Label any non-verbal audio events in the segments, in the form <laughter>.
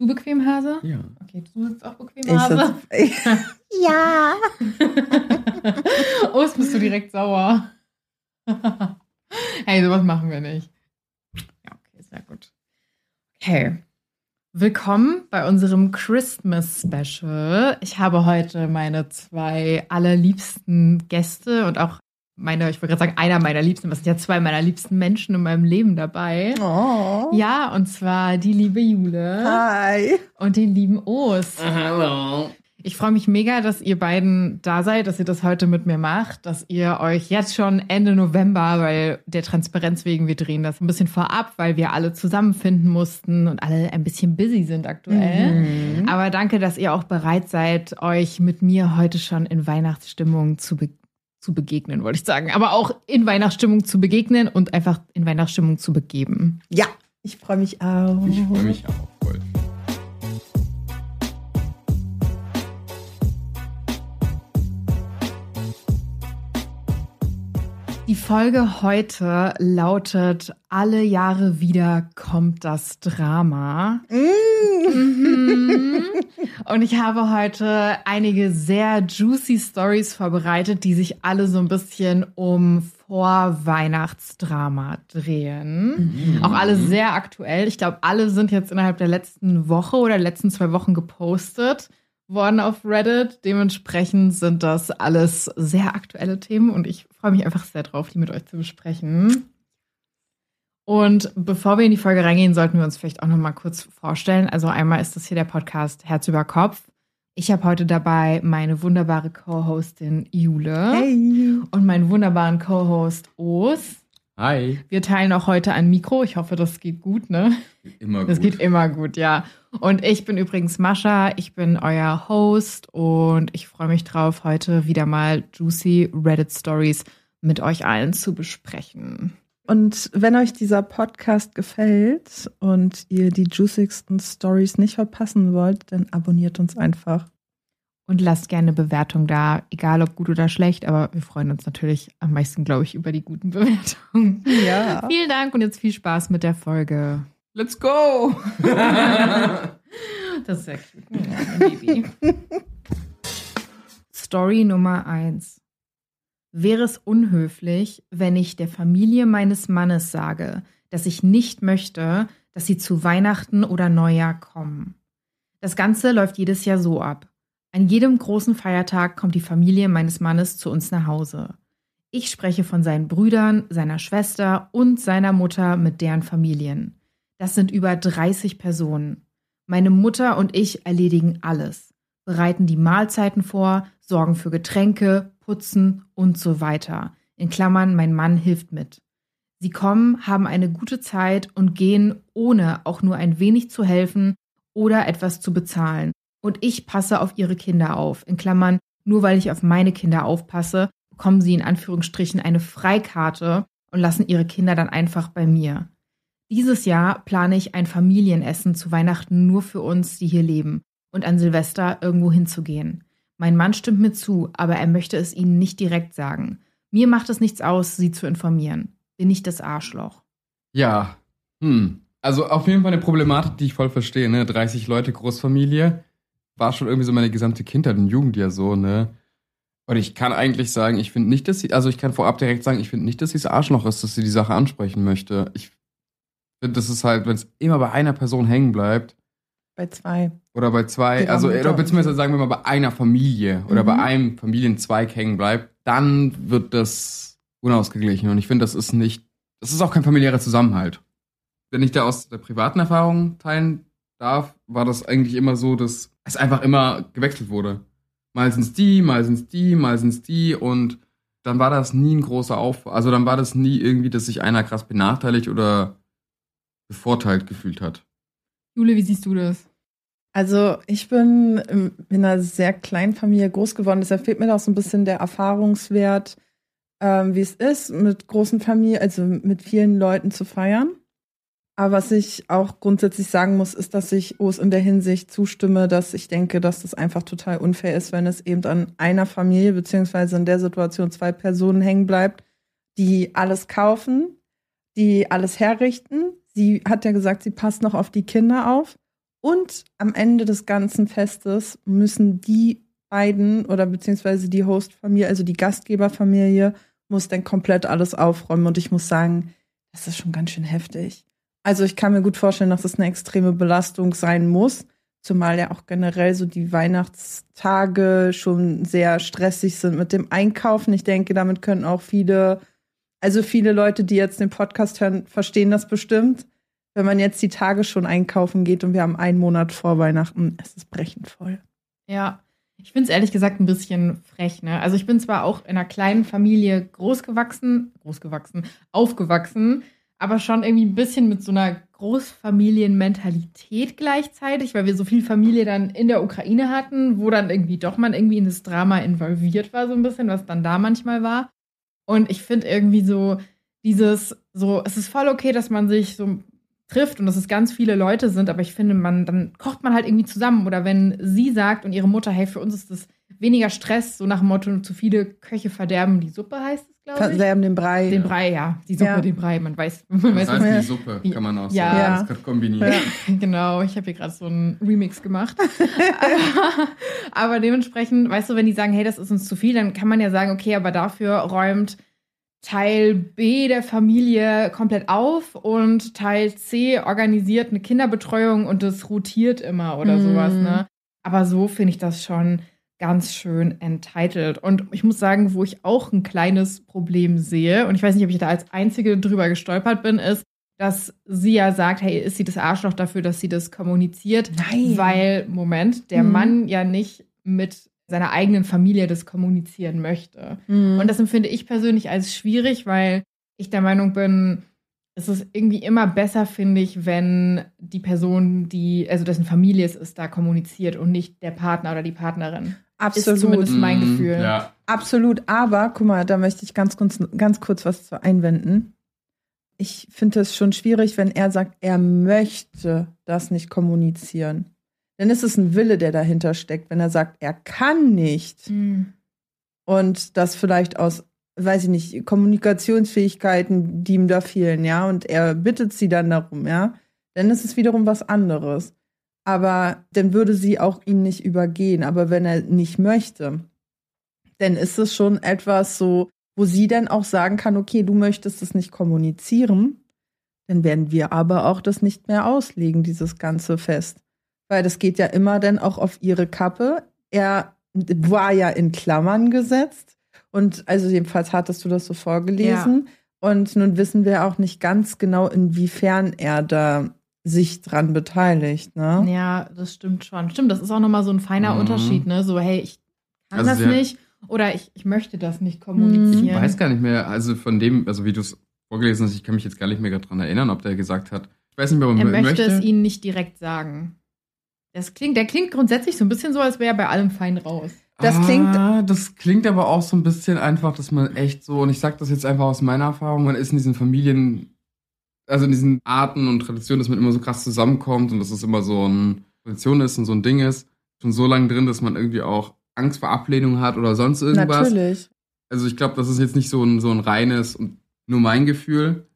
Du bequem, Hase? Ja. Okay, du sitzt auch bequem, Hase? Ich sitz, <laughs> <laughs> ja. oh, jetzt bist du direkt sauer. <laughs> hey, sowas machen wir nicht. Ja, okay, sehr gut. Okay. Willkommen bei unserem Christmas Special. Ich habe heute meine zwei allerliebsten Gäste und auch meine, ich wollte gerade sagen, einer meiner liebsten, was sind ja zwei meiner liebsten Menschen in meinem Leben dabei. Oh. Ja, und zwar die liebe Jule Hi. und den lieben Os. Hallo. Ich freue mich mega, dass ihr beiden da seid, dass ihr das heute mit mir macht, dass ihr euch jetzt schon Ende November, weil der Transparenz wegen, wir drehen das ein bisschen vorab, weil wir alle zusammenfinden mussten und alle ein bisschen busy sind aktuell. Mhm. Aber danke, dass ihr auch bereit seid, euch mit mir heute schon in Weihnachtsstimmung zu, be zu begegnen, wollte ich sagen. Aber auch in Weihnachtsstimmung zu begegnen und einfach in Weihnachtsstimmung zu begeben. Ja, ich freue mich auch. Ich freue mich auch voll. Die Folge heute lautet Alle Jahre wieder kommt das Drama. Mm. Mhm. Und ich habe heute einige sehr juicy Stories vorbereitet, die sich alle so ein bisschen um Vorweihnachtsdrama drehen. Auch alle sehr aktuell. Ich glaube, alle sind jetzt innerhalb der letzten Woche oder letzten zwei Wochen gepostet worden auf Reddit. Dementsprechend sind das alles sehr aktuelle Themen und ich freue mich einfach sehr drauf, die mit euch zu besprechen. Und bevor wir in die Folge reingehen, sollten wir uns vielleicht auch noch mal kurz vorstellen. Also einmal ist das hier der Podcast Herz über Kopf. Ich habe heute dabei meine wunderbare Co-Hostin Jule Hey. und meinen wunderbaren Co-Host Os. Hi. Wir teilen auch heute ein Mikro. Ich hoffe, das geht gut, ne? Immer gut. Das geht immer gut, ja. Und ich bin übrigens Mascha, ich bin euer Host und ich freue mich drauf, heute wieder mal juicy Reddit Stories mit euch allen zu besprechen. Und wenn euch dieser Podcast gefällt und ihr die juicigsten Stories nicht verpassen wollt, dann abonniert uns einfach. Und lasst gerne eine Bewertung da, egal ob gut oder schlecht, aber wir freuen uns natürlich am meisten, glaube ich, über die guten <laughs> Bewertungen. Ja. Vielen Dank und jetzt viel Spaß mit der Folge. Let's go. <laughs> Das ist sehr cute. Ja, <laughs> Baby. Story Nummer eins. Wäre es unhöflich, wenn ich der Familie meines Mannes sage, dass ich nicht möchte, dass sie zu Weihnachten oder Neujahr kommen? Das Ganze läuft jedes Jahr so ab. An jedem großen Feiertag kommt die Familie meines Mannes zu uns nach Hause. Ich spreche von seinen Brüdern, seiner Schwester und seiner Mutter mit deren Familien. Das sind über 30 Personen. Meine Mutter und ich erledigen alles, bereiten die Mahlzeiten vor, sorgen für Getränke, putzen und so weiter. In Klammern, mein Mann hilft mit. Sie kommen, haben eine gute Zeit und gehen, ohne auch nur ein wenig zu helfen oder etwas zu bezahlen. Und ich passe auf ihre Kinder auf. In Klammern, nur weil ich auf meine Kinder aufpasse, bekommen sie in Anführungsstrichen eine Freikarte und lassen ihre Kinder dann einfach bei mir. Dieses Jahr plane ich ein Familienessen zu Weihnachten nur für uns, die hier leben, und an Silvester irgendwo hinzugehen. Mein Mann stimmt mir zu, aber er möchte es ihnen nicht direkt sagen. Mir macht es nichts aus, sie zu informieren. Bin ich das Arschloch? Ja. Hm. Also auf jeden Fall eine Problematik, die ich voll verstehe, ne? 30 Leute, Großfamilie. War schon irgendwie so meine gesamte Kindheit und Jugend ja so, ne? Und ich kann eigentlich sagen, ich finde nicht, dass sie, also ich kann vorab direkt sagen, ich finde nicht, dass sie das Arschloch ist, dass sie die Sache ansprechen möchte. Ich finde, das ist halt, wenn es immer bei einer Person hängen bleibt, Bei zwei. Oder bei zwei, Ihrer also oder beziehungsweise sagen wir mal bei einer Familie oder Mhm. bei einem Familienzweig hängen bleibt, dann wird das unausgeglichen. Und ich finde, das ist nicht, das ist auch kein familiärer Zusammenhalt. Wenn ich da aus der privaten Erfahrung teilen darf, war das eigentlich immer so, dass es einfach immer gewechselt wurde. Mal sind's die, mal sind's die, mal sind's die und dann war das nie ein großer Auf, also dann war das nie irgendwie, dass sich einer krass benachteiligt oder bevorteilt gefühlt hat. Jule, wie siehst du das? Also ich bin in in einer sehr kleinen Familie groß geworden, deshalb fehlt mir auch so ein bisschen der Erfahrungswert, ähm, wie es ist, mit großen Familien, also mit vielen Leuten zu feiern. Aber was ich auch grundsätzlich sagen muss, ist, dass ich Os in der Hinsicht zustimme, dass ich denke, dass das einfach total unfair ist, wenn es eben an einer Familie, beziehungsweise in der Situation zwei Personen hängen bleibt, die alles kaufen, die alles herrichten. Sie hat ja gesagt, sie passt noch auf die Kinder auf. Und am Ende des ganzen Festes müssen die beiden oder beziehungsweise die Hostfamilie, also die Gastgeberfamilie, muss dann komplett alles aufräumen. Und ich muss sagen, das ist schon ganz schön heftig. Also ich kann mir gut vorstellen, dass es eine extreme Belastung sein muss, zumal ja auch generell so die Weihnachtstage schon sehr stressig sind mit dem Einkaufen. Ich denke, damit können auch viele, also viele Leute, die jetzt den Podcast hören, verstehen das bestimmt. Wenn man jetzt die Tage schon einkaufen geht und wir haben einen Monat vor Weihnachten, es ist brechend voll. Ja, ich finde es ehrlich gesagt ein bisschen frech. Ne? Also ich bin zwar auch in einer kleinen Familie großgewachsen, großgewachsen, aufgewachsen, aber schon irgendwie ein bisschen mit so einer Großfamilienmentalität gleichzeitig, weil wir so viel Familie dann in der Ukraine hatten, wo dann irgendwie doch man irgendwie in das Drama involviert war, so ein bisschen, was dann da manchmal war. Und ich finde irgendwie so dieses, so, es ist voll okay, dass man sich so trifft und dass es ganz viele Leute sind, aber ich finde, man, dann kocht man halt irgendwie zusammen. Oder wenn sie sagt und ihre Mutter, hey, für uns ist das weniger Stress, so nach dem Motto, zu viele Köche verderben die Suppe, heißt es, glaube ich. Verderben den Brei. Den Brei, ja. Die Suppe, Ja. den Brei, man weiß. <laughs> Man Das weiß heißt, was- die Suppe kann man auch Ja. sagen. Ja. Das kann kombinieren. Ja. <laughs> genau, ich habe hier gerade so einen Remix gemacht. <laughs> aber dementsprechend, weißt du, wenn die sagen, hey, das ist uns zu viel, dann kann man ja sagen, okay, aber dafür räumt Teil B der Familie komplett auf und Teil C organisiert eine Kinderbetreuung und das rotiert immer oder Mhm. sowas, ne? Aber so finde ich das schon ganz schön entitled. Und ich muss sagen, wo ich auch ein kleines Problem sehe, und ich weiß nicht, ob ich da als Einzige drüber gestolpert bin, ist, dass sie ja sagt, hey, ist sie das Arschloch dafür, dass sie das kommuniziert? Nein. Weil, Moment, der Mhm. Mann ja nicht mit seiner eigenen Familie das kommunizieren möchte. Mhm. Und das empfinde ich persönlich als schwierig, weil ich der Meinung bin, es ist irgendwie immer besser, finde ich, wenn die Person, die, also dessen Familie es ist, da kommuniziert und nicht der Partner oder die Partnerin. Absolut. Ist zumindest mein Mm, Gefühl. Ja. Absolut, aber guck mal, da möchte ich ganz kurz, ganz kurz was zu einwenden. Ich finde es schon schwierig, wenn er sagt, er möchte das nicht kommunizieren. Dann ist es ein Wille, der dahinter steckt. Wenn er sagt, er kann nicht und das vielleicht aus, weiß ich nicht, Kommunikationsfähigkeiten, die ihm da fehlen, ja, und er bittet sie dann darum, ja, dann ist es wiederum was anderes. Aber dann würde sie auch ihn nicht übergehen. Aber wenn er nicht möchte, dann ist es schon etwas so, wo sie dann auch sagen kann, okay, du möchtest es nicht kommunizieren, dann werden wir aber auch das nicht mehr auslegen, dieses ganze Fest. Weil das geht ja immer dann auch auf ihre Kappe. Er war ja in Klammern gesetzt und also jedenfalls hattest du das so vorgelesen. Und nun wissen wir auch nicht ganz genau, inwiefern er da sich dran beteiligt. Ne? Ja, das stimmt schon. Stimmt, das ist auch nochmal so ein feiner Mhm. Unterschied, ne? So, hey, ich kann Also das nicht oder ich, ich möchte das nicht kommunizieren. Ich weiß gar nicht mehr, also von dem, also wie du es vorgelesen hast, ich kann mich jetzt gar nicht mehr daran erinnern, ob der gesagt hat. Ich weiß nicht mehr, ob Er er möchte, es ihnen nicht direkt sagen. Das klingt, der klingt grundsätzlich so ein bisschen so, als wäre er bei allem fein raus. Das klingt- Ah, das klingt aber auch so ein bisschen einfach, dass man echt so, und ich sag das jetzt einfach aus meiner Erfahrung, man ist in diesen Familien, also in diesen Arten und Traditionen, dass man immer so krass zusammenkommt und dass es immer so eine Tradition ist und so ein Ding ist, schon so lange drin, dass man irgendwie auch Angst vor Ablehnung hat oder sonst irgendwas. Natürlich. Also ich glaube, das ist jetzt nicht so ein, so ein reines und nur mein Gefühl.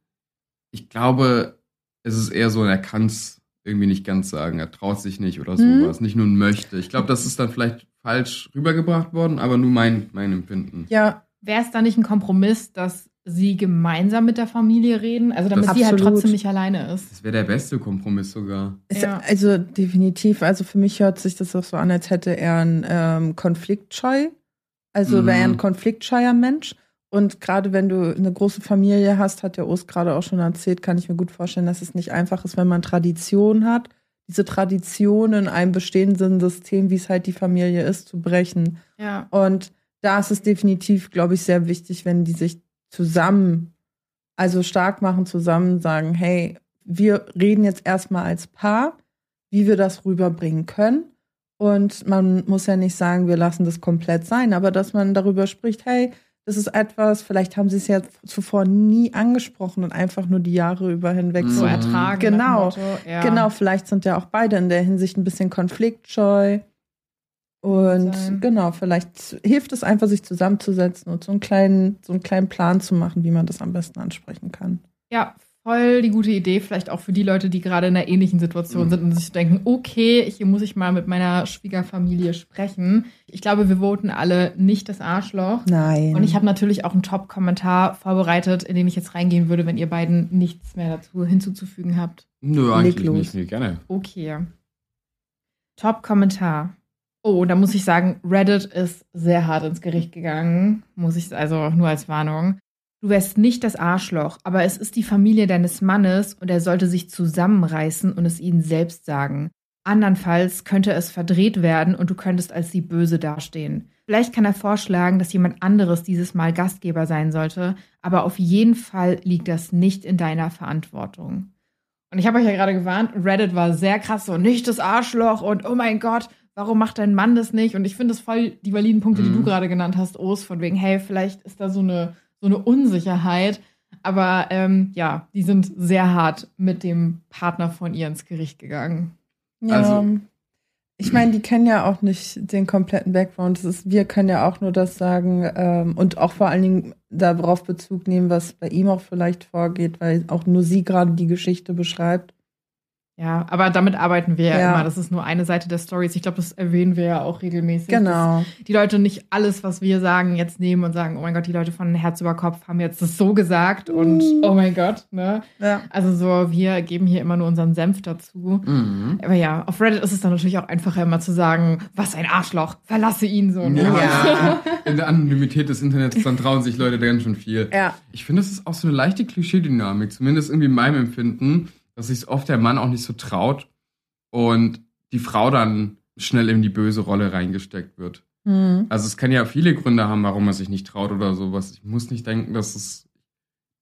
Ich glaube, es ist eher so, er kann es irgendwie nicht ganz sagen, er traut sich nicht oder Mhm. sowas, nicht nur ein möchte. Ich glaube, das ist dann vielleicht falsch rübergebracht worden, aber nur mein, mein Empfinden. Ja, Wäre es da nicht ein Kompromiss, dass sie gemeinsam mit der Familie reden? Also damit Das- sie halt Absolut. trotzdem nicht alleine ist. Das wäre der beste Kompromiss sogar. Ja. Also definitiv. Also für mich hört sich das auch so an, als hätte er einen ähm, Konfliktscheu. Also Mhm. wäre er ein konfliktscheuer Mensch. Und gerade wenn du eine große Familie hast, hat der Ost gerade auch schon erzählt, kann ich mir gut vorstellen, dass es nicht einfach ist, wenn man Tradition hat, diese Tradition in einem bestehenden System, wie es halt die Familie ist, zu brechen. Ja. Und da ist es definitiv, glaube ich, sehr wichtig, wenn die sich zusammen, also stark machen, zusammen sagen, hey, wir reden jetzt erstmal als Paar, wie wir das rüberbringen können. Und man muss ja nicht sagen, wir lassen das komplett sein, aber dass man darüber spricht, hey, das ist etwas, vielleicht haben sie es ja zuvor nie angesprochen und einfach nur die Jahre über hinweg So Mhm. ertragen. Genau. Motto, ja. Genau, vielleicht sind ja auch beide in der Hinsicht ein bisschen konfliktscheu. Und Sein. genau, vielleicht hilft es einfach, sich zusammenzusetzen und so einen kleinen, so einen kleinen Plan zu machen, wie man das am besten ansprechen kann. Ja, voll die gute Idee, vielleicht auch für die Leute, die gerade in einer ähnlichen Situation sind und sich denken, okay, hier muss ich mal mit meiner Schwiegerfamilie sprechen. Ich glaube, wir voten alle nicht das Arschloch. Nein. Und ich habe natürlich auch einen Top-Kommentar vorbereitet, in den ich jetzt reingehen würde, wenn ihr beiden nichts mehr dazu hinzuzufügen habt. Nö, eigentlich Leg los. nicht. Nee, gerne. Okay. Top-Kommentar. Oh, da muss ich sagen, Reddit ist sehr hart ins Gericht gegangen. Muss ich, also nur als Warnung. Du wärst nicht das Arschloch, aber es ist die Familie deines Mannes und er sollte sich zusammenreißen und es ihnen selbst sagen. Andernfalls könnte es verdreht werden und du könntest als die Böse dastehen. Vielleicht kann er vorschlagen, dass jemand anderes dieses Mal Gastgeber sein sollte, aber auf jeden Fall liegt das nicht in deiner Verantwortung. Und ich habe euch ja gerade gewarnt, Reddit war sehr krass so, nicht das Arschloch und oh mein Gott, warum macht dein Mann das nicht? Und ich finde es voll die validen Punkte, die Mhm. du gerade genannt hast, Os, von wegen, hey, vielleicht ist da so eine, so eine Unsicherheit. Aber ähm, ja, die sind sehr hart mit dem Partner von ihr ins Gericht gegangen. Ja. Also- ich meine, die kennen ja auch nicht den kompletten Background. Das ist, wir können ja auch nur das sagen ähm, und auch vor allen Dingen darauf Bezug nehmen, was bei ihm auch vielleicht vorgeht, weil auch nur sie gerade die Geschichte beschreibt. Ja, aber damit arbeiten wir ja, Ja. immer. Das ist nur eine Seite der Stories. Ich glaube, das erwähnen wir ja auch regelmäßig. Genau. Dass die Leute nicht alles, was wir sagen, jetzt nehmen und sagen, oh mein Gott, die Leute von Herz über Kopf haben jetzt das so gesagt und Mhm. oh mein Gott, ne? Ja. Also so, wir geben hier immer nur unseren Senf dazu. Mhm. Aber ja, auf Reddit ist es dann natürlich auch einfacher immer zu sagen, was ein Arschloch, verlasse ihn so. Ne? Ja, <laughs> in der Anonymität des Internets, dann trauen sich Leute ganz schön viel. Ja. Ich finde, das ist auch so eine leichte Klischeedynamik, zumindest irgendwie in meinem Empfinden, dass sich oft der Mann auch nicht so traut und die Frau dann schnell in die böse Rolle reingesteckt wird. Hm. Also es kann ja viele Gründe haben, warum man sich nicht traut oder sowas. Ich muss nicht denken, dass es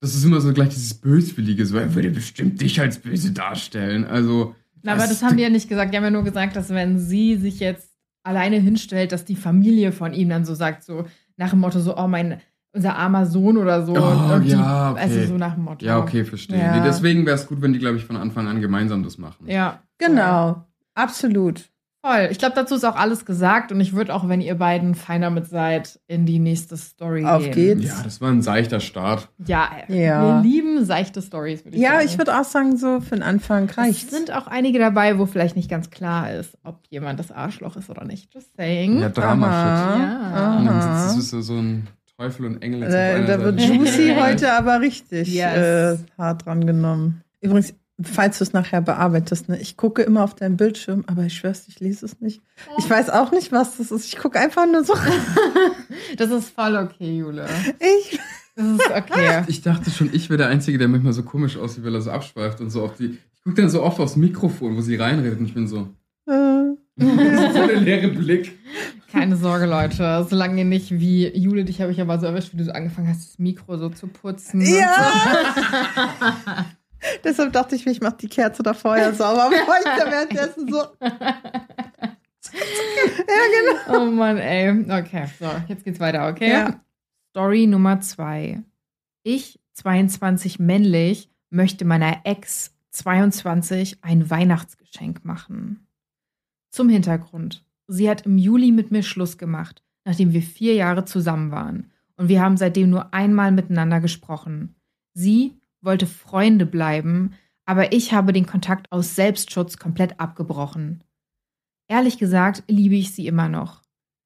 das ist immer so gleich dieses Böswillige, so er würde bestimmt dich als böse darstellen. Also Na, aber das haben wir <laughs> ja nicht gesagt. Die haben ja nur gesagt, dass wenn sie sich jetzt alleine hinstellt, dass die Familie von ihm dann so sagt, so nach dem Motto, so, oh, mein, unser armer Sohn oder so. Oh, und die, ja, okay. Also so nach dem Motto. Ja, okay, verstehe. Ja. Nee, deswegen wäre es gut, wenn die, glaube ich, von Anfang an gemeinsam das machen. Ja. Genau. Absolut. Voll. Ich glaube, dazu ist auch alles gesagt und ich würde auch, wenn ihr beiden fein damit seid, in die nächste Story Auf gehen. geht's. Ja, das war ein seichter Start. Ja, Ja. wir lieben seichte Stories, würde ich Ja, sagen. ich würde auch sagen, so für den Anfang Es reicht. sind auch einige dabei, wo vielleicht nicht ganz klar ist, ob jemand das Arschloch ist oder nicht. Just saying. Ja, Drama-Shit. Ja. Und dann sitzt, so so ein Teufel und Engel Äh, da wird Seite. Juicy <laughs> heute aber richtig Yes. äh, hart dran genommen. Übrigens, falls du es nachher bearbeitest, ne, ich gucke immer auf deinen Bildschirm, aber ich schwör's, ich lese es nicht. Ich weiß auch nicht, was das ist. Ich gucke einfach nur so. <laughs> Das ist voll okay, Jule. Ich, Das ist okay. <laughs> Ich dachte schon, ich wäre der Einzige, der manchmal so komisch aussieht, weil er so abschweift und so auf die. Ich gucke dann so oft aufs Mikrofon, wo sie reinredet und ich bin so. Äh, so der leere Blick. Keine Sorge, Leute. Solange ihr nicht wie Jule, dich habe ich aber so erwischt, wie du so angefangen hast, das Mikro so zu putzen. ja. <laughs> <laughs> Deshalb dachte ich mir, ich mache die Kerze da vorher sauber, ich da währenddessen so. <laughs> ja, genau. Oh Mann, ey. Okay, so, jetzt geht's weiter, okay? Ja. Story Nummer zwei. Ich, 22 männlich, möchte meiner Ex, 22, ein Weihnachtsgeschenk machen. Zum Hintergrund. Sie hat im Juli mit mir Schluss gemacht, nachdem wir vier Jahre zusammen waren. Und wir haben seitdem nur einmal miteinander gesprochen. Sie wollte Freunde bleiben, aber ich habe den Kontakt aus Selbstschutz komplett abgebrochen. Ehrlich gesagt liebe ich sie immer noch.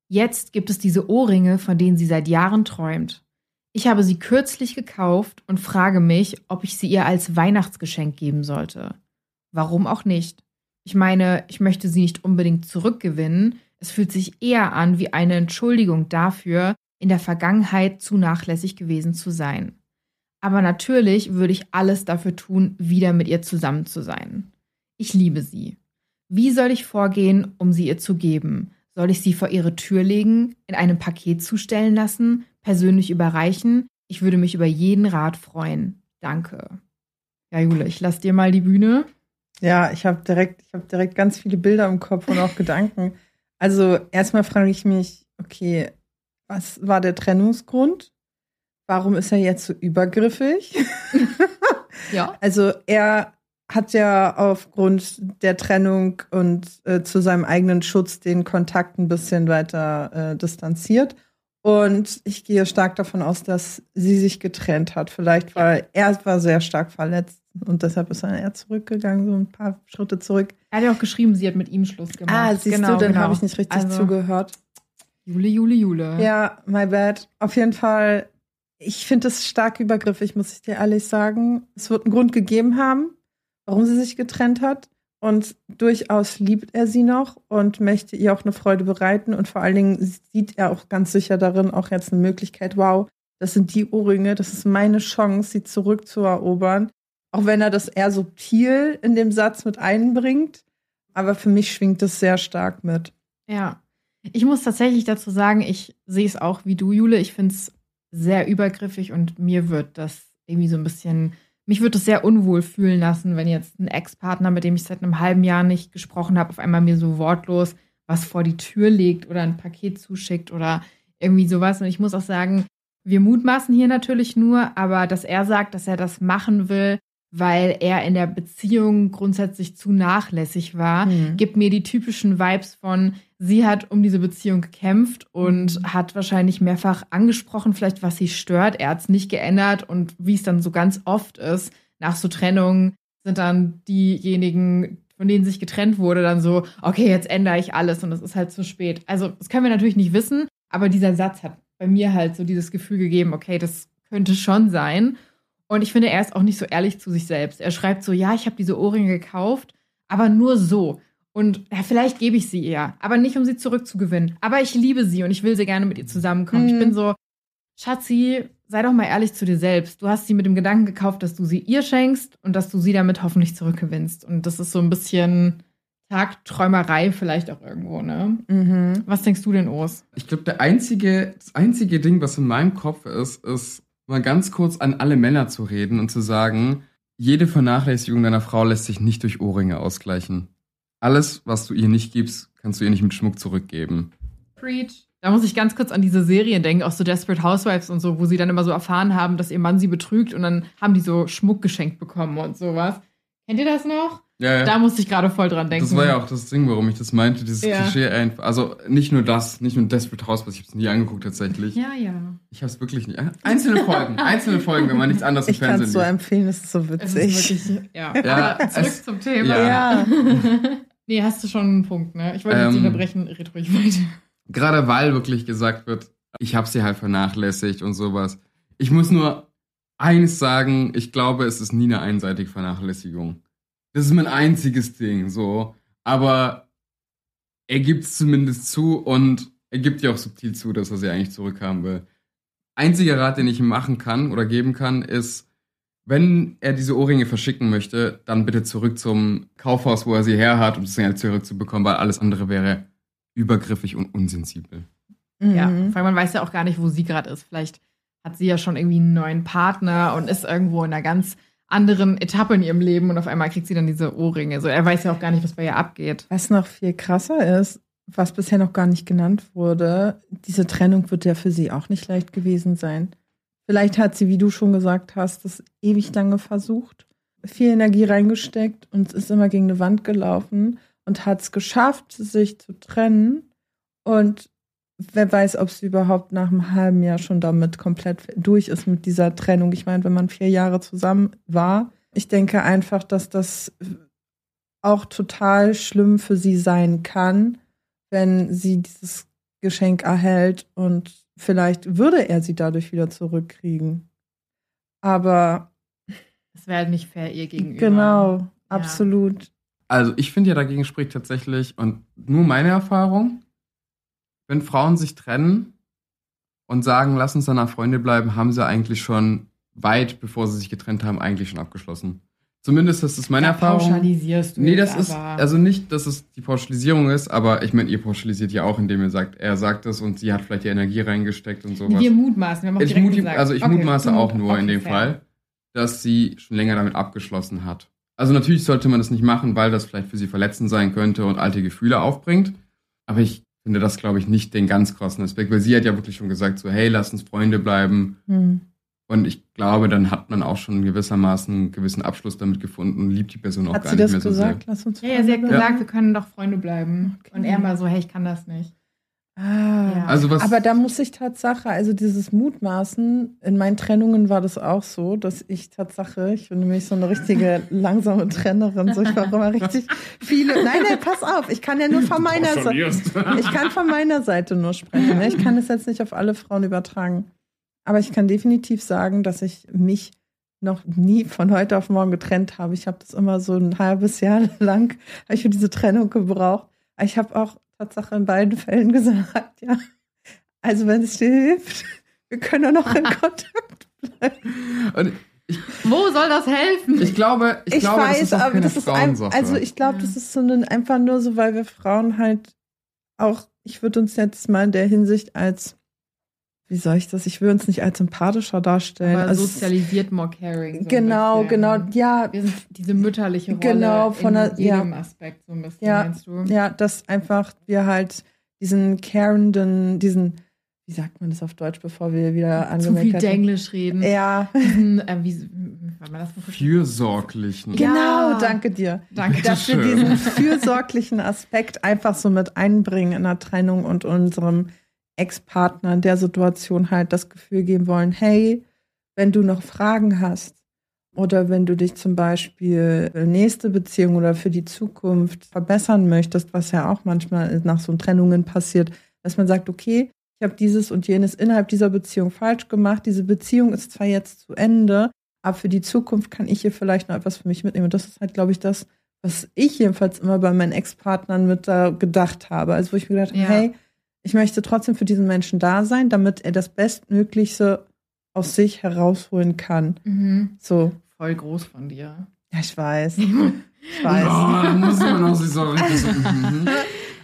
Jetzt gibt es diese Ohrringe, von denen sie seit Jahren träumt. Ich habe sie kürzlich gekauft und frage mich, ob ich sie ihr als Weihnachtsgeschenk geben sollte. Warum auch nicht? Ich meine, ich möchte sie nicht unbedingt zurückgewinnen. Es fühlt sich eher an wie eine Entschuldigung dafür, in der Vergangenheit zu nachlässig gewesen zu sein. Aber natürlich würde ich alles dafür tun, wieder mit ihr zusammen zu sein. Ich liebe sie. Wie soll ich vorgehen, um sie ihr zu geben? Soll ich sie vor ihre Tür legen, in einem Paket zustellen lassen, persönlich überreichen? Ich würde mich über jeden Rat freuen. Danke. Ja, Jule, ich lasse dir mal die Bühne. Ja, ich habe direkt, ich habe direkt ganz viele Bilder im Kopf und auch Gedanken. Also erstmal frage ich mich, okay, was war der Trennungsgrund? Warum ist er jetzt so übergriffig? Ja. <laughs> Also er hat ja aufgrund der Trennung und äh, zu seinem eigenen Schutz den Kontakt ein bisschen weiter äh, distanziert. Und ich gehe stark davon aus, dass sie sich getrennt hat. Vielleicht, weil er war sehr stark verletzt. Und deshalb ist er zurückgegangen, so ein paar Schritte zurück. Er hat ja auch geschrieben, sie hat mit ihm Schluss gemacht. Ah, siehst genau, du, dann genau. habe ich nicht richtig Also, zugehört. Jule, Jule, Jule. Ja, my bad. Auf jeden Fall, ich finde es stark übergriffig, muss ich dir ehrlich sagen. Es wird einen Grund gegeben haben, warum sie sich getrennt hat. Und durchaus liebt er sie noch und möchte ihr auch eine Freude bereiten. Und vor allen Dingen sieht er auch ganz sicher darin auch jetzt eine Möglichkeit, wow, das sind die Ohrringe, das ist meine Chance, sie zurückzuerobern. Auch wenn er das eher subtil in dem Satz mit einbringt. Aber für mich schwingt es sehr stark mit. Ja. Ich muss tatsächlich dazu sagen, ich sehe es auch wie du, Jule. Ich finde es sehr übergriffig und mir wird das irgendwie so ein bisschen, mich wird es sehr unwohl fühlen lassen, wenn jetzt ein Ex-Partner, mit dem ich seit einem halben Jahr nicht gesprochen habe, auf einmal mir so wortlos was vor die Tür legt oder ein Paket zuschickt oder irgendwie sowas. Und ich muss auch sagen, wir mutmaßen hier natürlich nur, aber dass er sagt, dass er das machen will, weil er in der Beziehung grundsätzlich zu nachlässig war, Hm. gibt mir die typischen Vibes von, sie hat um diese Beziehung gekämpft und Mhm. hat wahrscheinlich mehrfach angesprochen, vielleicht was sie stört. Er hat es nicht geändert und wie es dann so ganz oft ist, nach so Trennungen sind dann diejenigen, von denen sich getrennt wurde, dann so, okay, jetzt ändere ich alles und es ist halt zu spät. Also, das können wir natürlich nicht wissen, aber dieser Satz hat bei mir halt so dieses Gefühl gegeben, okay, das könnte schon sein. Und ich finde, er ist auch nicht so ehrlich zu sich selbst. Er schreibt so, ja, ich habe diese Ohrringe gekauft, aber nur so. Und ja, vielleicht gebe ich sie ihr, aber nicht, um sie zurückzugewinnen. Aber ich liebe sie und ich will sehr gerne mit ihr zusammenkommen. Ich Mhm. bin so, Schatzi, sei doch mal ehrlich zu dir selbst. Du hast sie mit dem Gedanken gekauft, dass du sie ihr schenkst und dass du sie damit hoffentlich zurückgewinnst. Und das ist so ein bisschen Tagträumerei vielleicht auch irgendwo, ne? Mhm. Was denkst du denn, Urs? Ich glaube, der einzige, das einzige Ding, was in meinem Kopf ist, ist mal ganz kurz an alle Männer zu reden und zu sagen, jede Vernachlässigung deiner Frau lässt sich nicht durch Ohrringe ausgleichen. Alles, was du ihr nicht gibst, kannst du ihr nicht mit Schmuck zurückgeben. Preach. Da muss ich ganz kurz an diese Serien denken, auch so Desperate Housewives und so, wo sie dann immer so erfahren haben, dass ihr Mann sie betrügt und dann haben die so Schmuck geschenkt bekommen und sowas. Kennt ihr das noch? Ja, Da musste ich gerade voll dran denken. Das war ja auch das Ding, warum ich das meinte, dieses Ja. Klischee einfach. Also nicht nur das, nicht nur Desperate Housewives, ich habe es nie angeguckt tatsächlich. Ja, ja. Ich habe es wirklich nicht. Einzelne Folgen, einzelne Folgen, wenn man nichts anderes im Ich kann Fernsehen es so liest. empfehlen, es ist so Es witzig. ist wirklich, ja. Ja, Aber zurück es- zum Thema. ja. ja. <laughs> nee, hast du schon einen Punkt, ne? Ich wollte jetzt Ähm, nicht unterbrechen, red ruhig weiter. Gerade weil wirklich gesagt wird, ich habe sie halt vernachlässigt und sowas. Ich muss nur eines sagen, ich glaube, es ist nie eine einseitige Vernachlässigung. Das ist mein einziges Ding, so. Aber er gibt es zumindest zu und er gibt ja auch subtil zu, dass er sie eigentlich zurückhaben will. Einziger Rat, den ich ihm machen kann oder geben kann, ist, wenn er diese Ohrringe verschicken möchte, dann bitte zurück zum Kaufhaus, wo er sie her hat, um das Geld zurückzubekommen, weil alles andere wäre übergriffig und unsensibel. Ja, Mhm. vor allem man weiß ja auch gar nicht, wo sie gerade ist. Vielleicht hat sie ja schon irgendwie einen neuen Partner und ist irgendwo in einer ganz anderen Etappe in ihrem Leben und auf einmal kriegt sie dann diese Ohrringe. So, er weiß ja auch gar nicht, was bei ihr abgeht. Was noch viel krasser ist, was bisher noch gar nicht genannt wurde, diese Trennung wird ja für sie auch nicht leicht gewesen sein. Vielleicht hat sie, wie du schon gesagt hast, das ewig lange versucht, viel Energie reingesteckt und ist immer gegen eine Wand gelaufen und hat es geschafft, sich zu trennen. Und wer weiß, ob sie überhaupt nach einem halben Jahr schon damit komplett durch ist mit dieser Trennung. Ich meine, wenn man vier Jahre zusammen war, ich denke einfach, dass das auch total schlimm für sie sein kann, wenn sie dieses Geschenk erhält und vielleicht würde er sie dadurch wieder zurückkriegen. Aber Das wäre halt nicht fair ihr gegenüber. genau, absolut. Also ich finde ja dagegen spricht tatsächlich, und nur meine Erfahrung, wenn Frauen sich trennen und sagen, lass uns danach Freunde bleiben, haben sie eigentlich schon weit bevor sie sich getrennt haben, eigentlich schon abgeschlossen. Zumindest das ist meine Da Erfahrung. pauschalisierst du Nee, das ist, also nicht, dass es die Pauschalisierung ist, aber ich meine, ihr pauschalisiert ja auch, indem ihr sagt, er sagt es und sie hat vielleicht die Energie reingesteckt und sowas. wir mutmaßen. Wir haben auch Ich direkt gesagt. also ich Okay, mutmaße auch nur okay, in dem fair. Fall, dass sie schon länger damit abgeschlossen hat. Also natürlich sollte man das nicht machen, weil das vielleicht für sie verletzend sein könnte und alte Gefühle aufbringt. Aber ich finde das, glaube ich, nicht den ganz krassen Aspekt, weil sie hat ja wirklich schon gesagt, so, hey, lass uns Freunde bleiben. Hm. Und ich glaube, dann hat man auch schon gewissermaßen einen gewissen Abschluss damit gefunden und liebt die Person auch Hat gar sie nicht das mehr so gesagt? sehr. Lass uns Ja, ja, sie hat gesagt, bleiben? wir können doch Freunde bleiben. Okay. Und er mal so, hey, ich kann das nicht. Ah, Ja. Also was aber da muss ich Tatsache, also dieses Mutmaßen, in meinen Trennungen war das auch so, dass ich Tatsache, ich bin nämlich so eine richtige <laughs> langsame Trennerin, so ich mache immer richtig viele. Nein, nein, pass auf, ich kann ja nur von meiner Seite. Ich kann von meiner Seite nur sprechen. Ne? Ich kann es jetzt nicht auf alle Frauen übertragen. Aber ich kann definitiv sagen, dass ich mich noch nie von heute auf morgen getrennt habe. Ich habe das immer so ein halbes Jahr <laughs> lang, habe ich für diese Trennung gebraucht. Ich habe auch Tatsache in beiden Fällen gesagt, ja. Also wenn es dir hilft, <laughs> wir können ja noch in <laughs> Kontakt bleiben. Und ich, Wo soll das helfen? ich glaube, ich, glaube, das ist auch keine das ist ein, also ich glaube, das ist so ein, einfach nur so, weil wir Frauen halt auch, ich würde uns jetzt mal in der Hinsicht als, wie soll ich das, ich will uns nicht als sympathischer darstellen. Aber also, sozialisiert more caring. so genau, genau, ja, Wir sind diese mütterliche Rolle Genau, von in der- ja. jedem Aspekt so ein bisschen, Ja, meinst du? ja, dass einfach wir halt diesen carenden, diesen, wie sagt man das auf Deutsch, bevor wir wieder Zu viel angemerkt? Denglisch reden. Ja, Diesen, äh, wie, war man das noch fürsorglichen. Ja. genau, danke dir. Danke. dass wir diesen fürsorglichen Aspekt einfach so mit einbringen in der Trennung und unserem Ex-Partner in der Situation halt das Gefühl geben wollen, hey, wenn du noch Fragen hast oder wenn du dich zum Beispiel für nächste Beziehung oder für die Zukunft verbessern möchtest, was ja auch manchmal nach so Trennungen passiert, dass man sagt, okay, ich habe dieses und jenes innerhalb dieser Beziehung falsch gemacht, diese Beziehung ist zwar jetzt zu Ende, aber für die Zukunft kann ich hier vielleicht noch etwas für mich mitnehmen. Und das ist halt, glaube ich, das, was ich jedenfalls immer bei meinen Ex-Partnern mit da gedacht habe. Also wo ich mir gedacht habe, Ja. hey, ich möchte trotzdem für diesen Menschen da sein, damit er das Bestmöglichste aus sich herausholen kann. Mhm. So, Voll groß von dir. ja, ich weiß. <laughs> Ich weiß. Oh, dann muss man auch so richtig so, <laughs> mhm.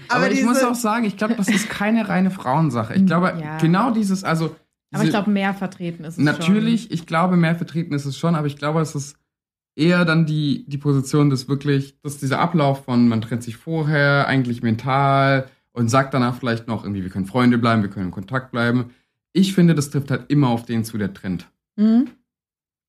Aber, Aber ich muss auch sagen, ich glaube, das ist keine reine Frauensache. Ich glaube, Ja. genau dieses, also Aber ich glaube, mehr vertreten ist es Natürlich, ich glaube, mehr vertreten ist es schon, aber ich glaube, es ist eher dann die, die Position des wirklich, dass dieser Ablauf von, man trennt sich vorher, eigentlich mental und sagt danach vielleicht noch irgendwie, wir können Freunde bleiben, wir können in Kontakt bleiben. Ich finde, das trifft halt immer auf den zu, der trennt. Hm?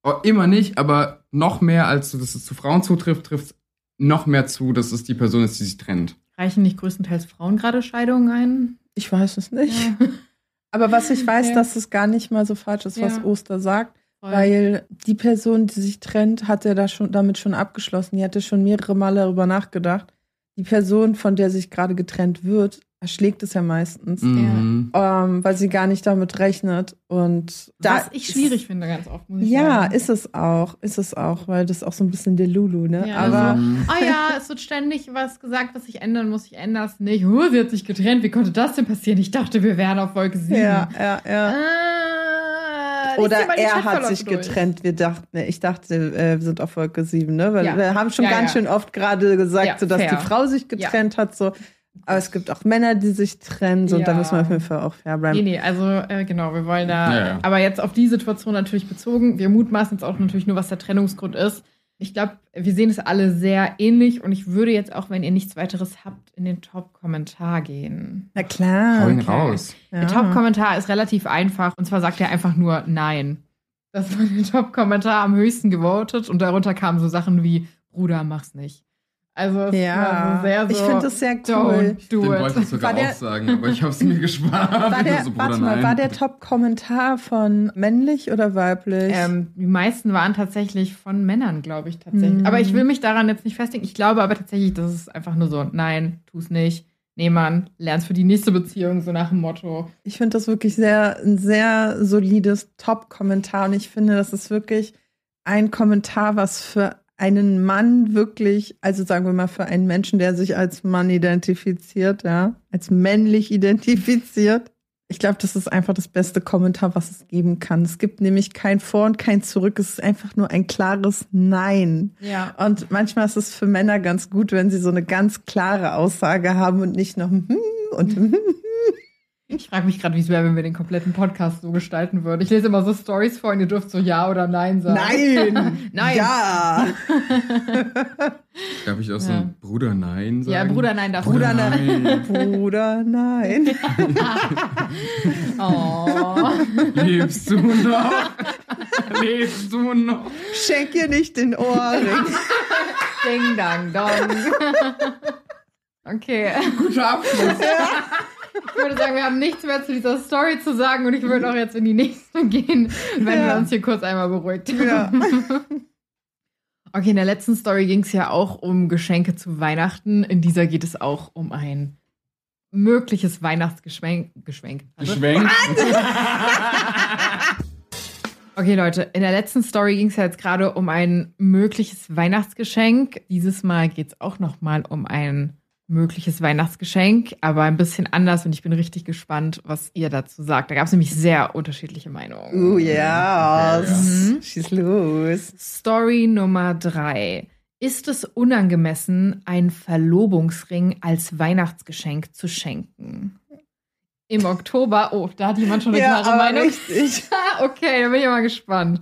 Oh, immer nicht, aber noch mehr, als dass es zu Frauen zutrifft, trifft es noch mehr zu, dass es die Person ist, die sich trennt. Reichen nicht größtenteils Frauen gerade Scheidungen ein? Ich weiß es nicht. Ja, <laughs> Aber was ich weiß, Ja. dass es gar nicht mal so falsch ist, was Ja. Oster sagt. voll. Weil die Person, die sich trennt, hat ja da schon, damit schon abgeschlossen. Die hatte schon mehrere Male darüber nachgedacht. Die Person, von der sich gerade getrennt wird, erschlägt es ja meistens, Mhm. ähm, weil sie gar nicht damit rechnet. Und da Was ich schwierig finde, ganz oft. Muss ich Ja, sagen. ist es auch. Ist es auch, weil das ist auch so ein bisschen der Lulu, ne? Ja, Aber also-. Oh ja, es wird ständig was gesagt, was ich ändern muss. Ich ändere es nicht. Oh, sie hat sich getrennt. Wie konnte das denn passieren? Ich dachte, wir wären auf Wolke 7. ja, ja, ja. Äh, Oder er hat sich durch. getrennt. Wir dachten, ich dachte, äh, wir sind auf Wolke 7, ne? Weil Ja. wir haben schon Ja, ganz ja. schön oft gerade gesagt, Ja, so, dass fair. die Frau sich getrennt hat, so. Aber es gibt auch Männer, die sich trennen, so, und da müssen wir auf jeden Fall auch fair bleiben. Nee, nee, also äh, genau, wir wollen da, Ja, ja. aber jetzt auf die Situation natürlich bezogen. Wir mutmaßen jetzt auch natürlich nur, was der Trennungsgrund ist. Ich glaube, wir sehen es alle sehr ähnlich und ich würde jetzt auch, wenn ihr nichts weiteres habt, in den Top-Kommentar gehen. Na klar. Hau ihn Okay. raus. Ja. Der Top-Kommentar ist relativ einfach und zwar sagt er einfach nur Nein. Das war der Top-Kommentar am höchsten gewotet und darunter kamen so Sachen wie Bruder, mach's nicht. Also es Ja, war so sehr so, ich finde das sehr cool. Don't do Den wollte ich sogar der- auch sagen, aber ich habe es mir gespart. War der, <laughs> So, Bruder, warte mal, nein. war der Top-Kommentar von männlich oder weiblich? Ähm, die meisten waren tatsächlich von Männern, glaube ich, tatsächlich. Mhm. Aber ich will mich daran jetzt nicht festlegen. Ich glaube aber tatsächlich, das ist einfach nur so, nein, tu's nicht. Nee, Mann, lern's für die nächste Beziehung, so nach dem Motto. Ich finde das wirklich sehr, ein sehr solides Top-Kommentar und ich finde, das ist wirklich ein Kommentar, was für einen Mann wirklich, also sagen wir mal für einen Menschen, der sich als Mann identifiziert, ja, als männlich identifiziert. Ich glaube, das ist einfach das beste Kommentar, was es geben kann. Es gibt nämlich kein Vor und kein Zurück. Es ist einfach nur ein klares Nein. Ja. Und manchmal ist es für Männer ganz gut, wenn sie so eine ganz klare Aussage haben und nicht noch hm und hm. Ich frage mich gerade, wie es wäre, wenn wir den kompletten Podcast so gestalten würden. Ich lese immer so Stories vor und ihr dürft so Ja oder Nein sagen. Nein! <laughs> Nein! Ja! <laughs> Darf ich auch so Ja. ein Bruder Nein sagen? Ja, Bruder, nein, darf Bruder, nein. Bruder, nein. <laughs> Oh. Lebst du noch? Lebst du noch? Schenk ihr nicht den Ohrring. Ding, dang, dong. Okay. Guter Abschluss. Ich würde sagen, wir haben nichts mehr zu dieser Story zu sagen und ich würde auch jetzt in die nächste gehen, wenn ja. wir uns hier kurz einmal beruhigt haben. Ja. <laughs> Okay, in der letzten Story ging es ja auch um Geschenke zu Weihnachten. In dieser geht es auch um ein mögliches Weihnachtsgeschenk. Geschenk. Also, Geschenk? <laughs> okay, Leute, in der letzten Story ging es ja jetzt gerade um ein mögliches Weihnachtsgeschenk. Dieses Mal geht es auch nochmal um ein mögliches Weihnachtsgeschenk, aber ein bisschen anders und ich bin richtig gespannt, was ihr dazu sagt. Da gab es nämlich sehr unterschiedliche Meinungen. Oh ja, yes. mhm. schieß los. Story Nummer drei. Ist es unangemessen, einen Verlobungsring als Weihnachtsgeschenk zu schenken? Im Oktober, oh, da hat jemand schon eine ja, klare Meinung. Richtig. <laughs> okay, da bin ich mal gespannt.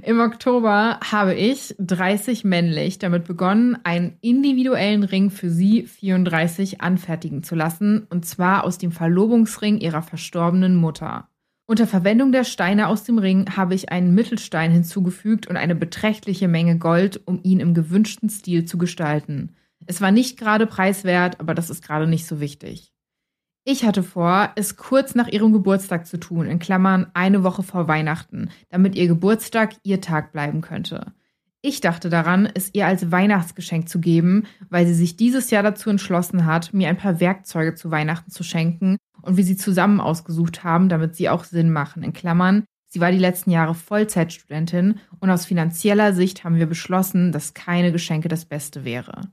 Im Oktober habe ich 30 männlich damit begonnen, einen individuellen Ring für sie 34 anfertigen zu lassen, und zwar aus dem Verlobungsring ihrer verstorbenen Mutter. Unter Verwendung der Steine aus dem Ring habe ich einen Mittelstein hinzugefügt und eine beträchtliche Menge Gold, um ihn im gewünschten Stil zu gestalten. Es war nicht gerade preiswert, aber das ist gerade nicht so wichtig. Ich hatte vor, es kurz nach ihrem Geburtstag zu tun, in Klammern eine Woche vor Weihnachten, damit ihr Geburtstag ihr Tag bleiben könnte. Ich dachte daran, es ihr als Weihnachtsgeschenk zu geben, weil sie sich dieses Jahr dazu entschlossen hat, mir ein paar Werkzeuge zu Weihnachten zu schenken und wir sie zusammen ausgesucht haben, damit sie auch Sinn machen. In Klammern, sie war die letzten Jahre Vollzeitstudentin und aus finanzieller Sicht haben wir beschlossen, dass keine Geschenke das Beste wäre.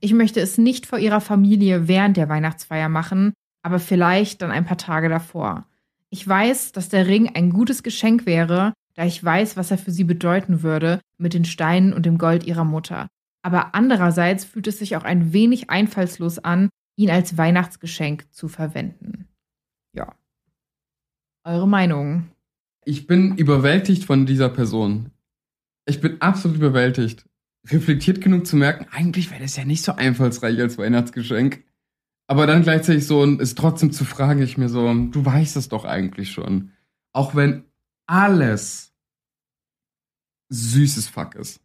Ich möchte es nicht vor ihrer Familie während der Weihnachtsfeier machen, aber vielleicht dann ein paar Tage davor. Ich weiß, dass der Ring ein gutes Geschenk wäre, da ich weiß, was er für sie bedeuten würde mit den Steinen und dem Gold ihrer Mutter. Aber andererseits fühlt es sich auch ein wenig einfallslos an, ihn als Weihnachtsgeschenk zu verwenden. Ja. Eure Meinung? Ich bin überwältigt von dieser Person. Ich bin absolut überwältigt. Reflektiert genug zu merken, eigentlich wäre das ja nicht so einfallsreich als Weihnachtsgeschenk. Aber dann gleichzeitig so ist trotzdem zu fragen, ich mir so, du weißt es doch eigentlich schon. Auch wenn alles süßes Fuck ist.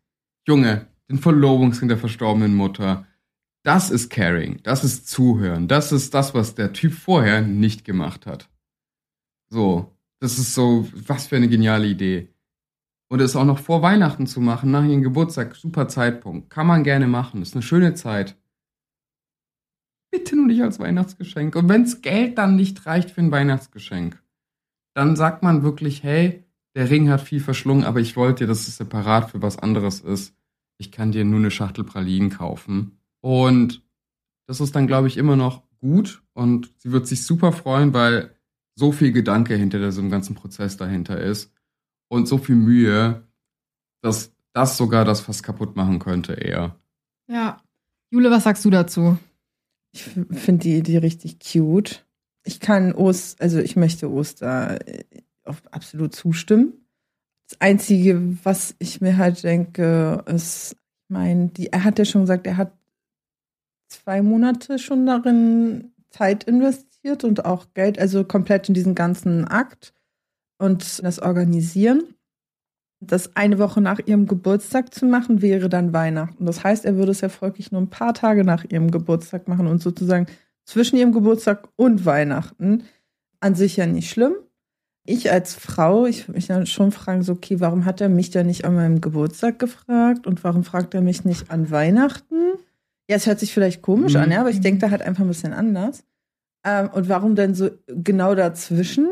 Junge, den Verlobungsring der verstorbenen Mutter. Das ist Caring, das ist Zuhören, das ist das, was der Typ vorher nicht gemacht hat. So, das ist so, was für eine geniale Idee. Und es auch noch vor Weihnachten zu machen, nach ihrem Geburtstag, super Zeitpunkt. Kann man gerne machen, ist eine schöne Zeit. Bitte nur nicht als Weihnachtsgeschenk. Und wenns Geld dann nicht reicht für ein Weihnachtsgeschenk, dann sagt man wirklich, hey, der Ring hat viel verschlungen, aber ich wollte dir, dass es separat für was anderes ist. Ich kann dir nur eine Schachtel Pralinen kaufen. Und das ist dann, glaube ich, immer noch gut. Und sie wird sich super freuen, weil so viel Gedanke hinter diesem ganzen Prozess dahinter ist. Und so viel Mühe, dass das sogar das fast kaputt machen könnte, eher. Ja. Jule, was sagst du dazu? Ich finde die Idee richtig cute. Ich kann Ost, also ich möchte Oster äh, absolut zustimmen. Das Einzige, was ich mir halt denke, ist, ich meine, die, er hat ja schon gesagt, er hat zwei Monate schon darin Zeit investiert und auch Geld, also komplett in diesen ganzen Akt und das Organisieren. Das eine Woche nach ihrem Geburtstag zu machen, wäre dann Weihnachten. Das heißt, er würde es ja folglich nur ein paar Tage nach ihrem Geburtstag machen und sozusagen zwischen ihrem Geburtstag und Weihnachten. An sich ja nicht schlimm. Ich als Frau, ich würde mich dann schon fragen, so, okay, warum hat er mich da nicht an meinem Geburtstag gefragt und warum fragt er mich nicht an Weihnachten? Ja, es hört sich vielleicht komisch mhm. an, ja, aber ich denke da halt einfach ein bisschen anders. Ähm, und warum denn so genau dazwischen?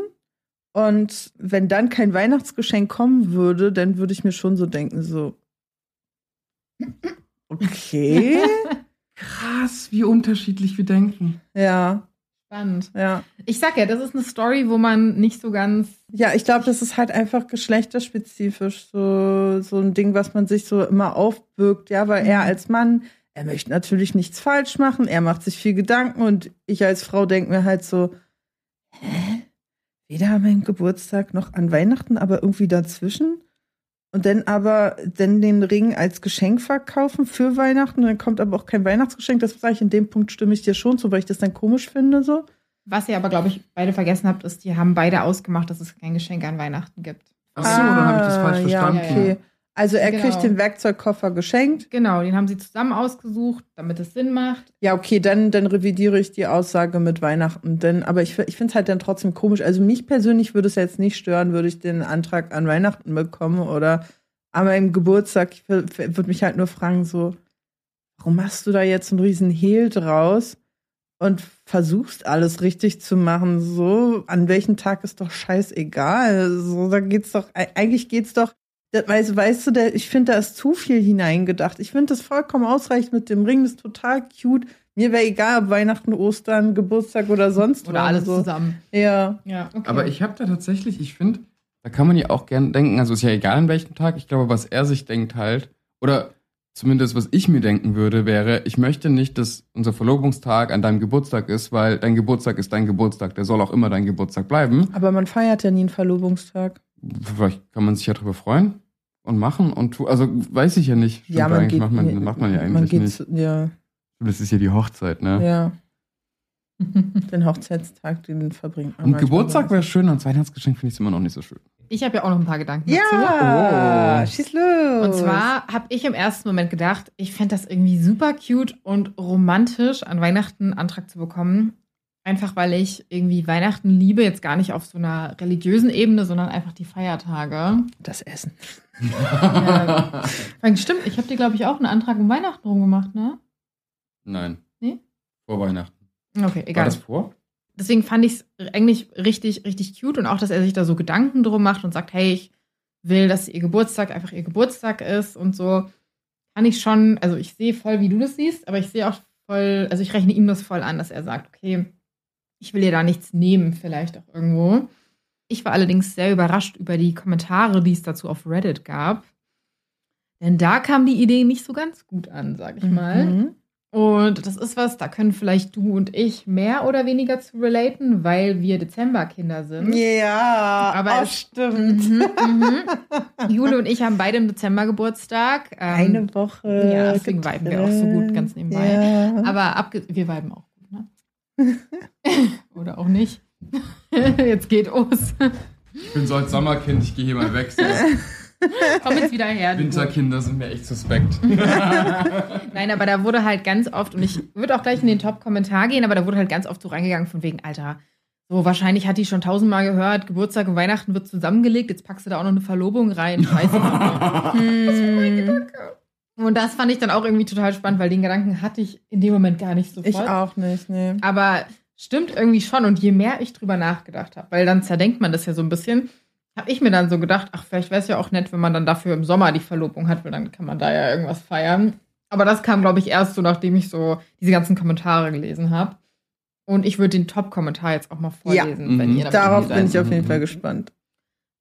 Und wenn dann kein Weihnachtsgeschenk kommen würde, dann würde ich mir schon so denken, so, okay. <laughs> Krass, wie unterschiedlich wir denken. Ja. Spannend. Ja. Ich sag ja, das ist eine Story, wo man nicht so ganz. Ja, ich glaube, das ist halt einfach geschlechterspezifisch so, so ein Ding, was man sich so immer aufbürgt, ja, weil mhm. er als Mann, er möchte natürlich nichts falsch machen, er macht sich viel Gedanken und ich als Frau denke mir halt so, hä? Weder an meinem Geburtstag noch an Weihnachten, aber irgendwie dazwischen. Und dann aber dann den Ring als Geschenk verkaufen für Weihnachten. Und dann kommt aber auch kein Weihnachtsgeschenk. Das sage ich, in dem Punkt stimme ich dir schon zu, weil ich das dann komisch finde. so. Was ihr aber, glaube ich, beide vergessen habt, ist, die haben beide ausgemacht, dass es kein Geschenk an Weihnachten gibt. Ach so, ah, dann habe ich das falsch verstanden. Ja, okay. Also er Genau. kriegt den Werkzeugkoffer geschenkt. Genau, den haben sie zusammen ausgesucht, damit es Sinn macht. Ja, okay, dann, dann revidiere ich die Aussage mit Weihnachten. Denn, aber ich, ich finde es halt dann trotzdem komisch. Also mich persönlich würde es jetzt nicht stören, würde ich den Antrag an Weihnachten bekommen oder an meinem Geburtstag. Ich wür- würde mich halt nur fragen, so, warum machst du da jetzt einen riesen Hehl draus und versuchst alles richtig zu machen? So, an welchem Tag ist doch scheißegal. So, da geht's doch, eigentlich geht's doch das, weißt, weißt du, der, ich finde, da ist zu viel hineingedacht. Ich finde das vollkommen ausreichend mit dem Ring, das ist total cute. Mir wäre egal, ob Weihnachten, Ostern, Geburtstag oder sonst Oder alles so. zusammen. Ja. Ja, okay. Aber ich habe da tatsächlich, ich finde, da kann man ja auch gern denken, also ist ja egal an welchem Tag, ich glaube, was er sich denkt halt, oder zumindest was ich mir denken würde, wäre, ich möchte nicht, dass unser Verlobungstag an deinem Geburtstag ist, weil dein Geburtstag ist dein Geburtstag, der soll auch immer dein Geburtstag bleiben. Aber man feiert ja nie einen Verlobungstag. Vielleicht kann man sich ja drüber freuen und machen und tu, also weiß ich ja nicht. Stimmt, eigentlich macht man, macht man ja man eigentlich geht nicht. Ja, Das ist ja die Hochzeit, ne? ja. <laughs> Den Hochzeitstag, den verbringt man. Und Geburtstag wäre schön, und Weihnachtsgeschenk finde ich es immer noch nicht so schön. ich habe ja auch noch ein paar Gedanken uns. dazu. Ja, Oh. schieß los. Und zwar habe ich im ersten Moment gedacht, ich fände das irgendwie super cute und romantisch, an Weihnachten einen Antrag zu bekommen. Einfach weil ich irgendwie Weihnachten liebe, jetzt gar nicht auf so einer religiösen Ebene, sondern einfach die Feiertage. das Essen. Ja. Stimmt, ich habe dir, glaube ich, auch einen Antrag um Weihnachten rumgemacht, ne? Nein. Nee? Vor Weihnachten. Okay, War egal. das vor? Deswegen fand ich es eigentlich richtig, richtig cute und auch, dass er sich da so Gedanken drum macht und sagt, hey, ich will, dass ihr Geburtstag einfach ihr Geburtstag ist und so. Kann ich schon, also ich sehe voll, wie du das siehst, aber ich sehe auch voll, also ich rechne ihm das voll an, dass er sagt, okay, ich will ihr da nichts nehmen, vielleicht auch irgendwo. Ich war allerdings sehr überrascht über die Kommentare, die es dazu auf Reddit gab. Denn da kam die Idee nicht so ganz gut an, sag ich mal. Mhm. Und das ist was, da können vielleicht du und ich mehr oder weniger zu relaten, weil wir Dezemberkinder sind. Ja, Aber es- stimmt. Mhm, mhm. <laughs> Jule und ich haben beide im Dezember Geburtstag. Ähm, Eine Woche. ja, deswegen viben wir auch so gut ganz nebenbei. Ja. Aber wir viben auch? <laughs> oder auch nicht. <laughs> Jetzt geht Os. Ich bin so als Sommerkind, ich gehe hier mal weg. So. <laughs> Komm jetzt wieder her. du. Winterkinder sind mir echt suspekt. Nein, aber da wurde halt ganz oft, und ich würde auch gleich in den Top-Kommentar gehen, aber da wurde halt ganz oft so reingegangen von wegen, Alter, so wahrscheinlich hat die schon tausendmal gehört, Geburtstag und Weihnachten wird zusammengelegt, jetzt packst du da auch noch eine Verlobung rein. Scheiße. Hm, und das fand ich dann auch irgendwie total spannend, weil den Gedanken hatte ich in dem Moment gar nicht so voll. ich auch nicht, nee. Aber stimmt irgendwie schon. Und je mehr ich drüber nachgedacht habe, weil dann zerdenkt man das ja so ein bisschen, habe ich mir dann so gedacht, ach, vielleicht wäre es ja auch nett, wenn man dann dafür im Sommer die Verlobung hat, weil dann kann man da ja irgendwas feiern. Aber das kam, glaube ich, erst so, nachdem ich so diese ganzen Kommentare gelesen habe. Und ich würde den Top-Kommentar jetzt auch mal vorlesen, Ja. wenn Mhm. ihr damit Darauf bin ich auf jeden. Fall gespannt.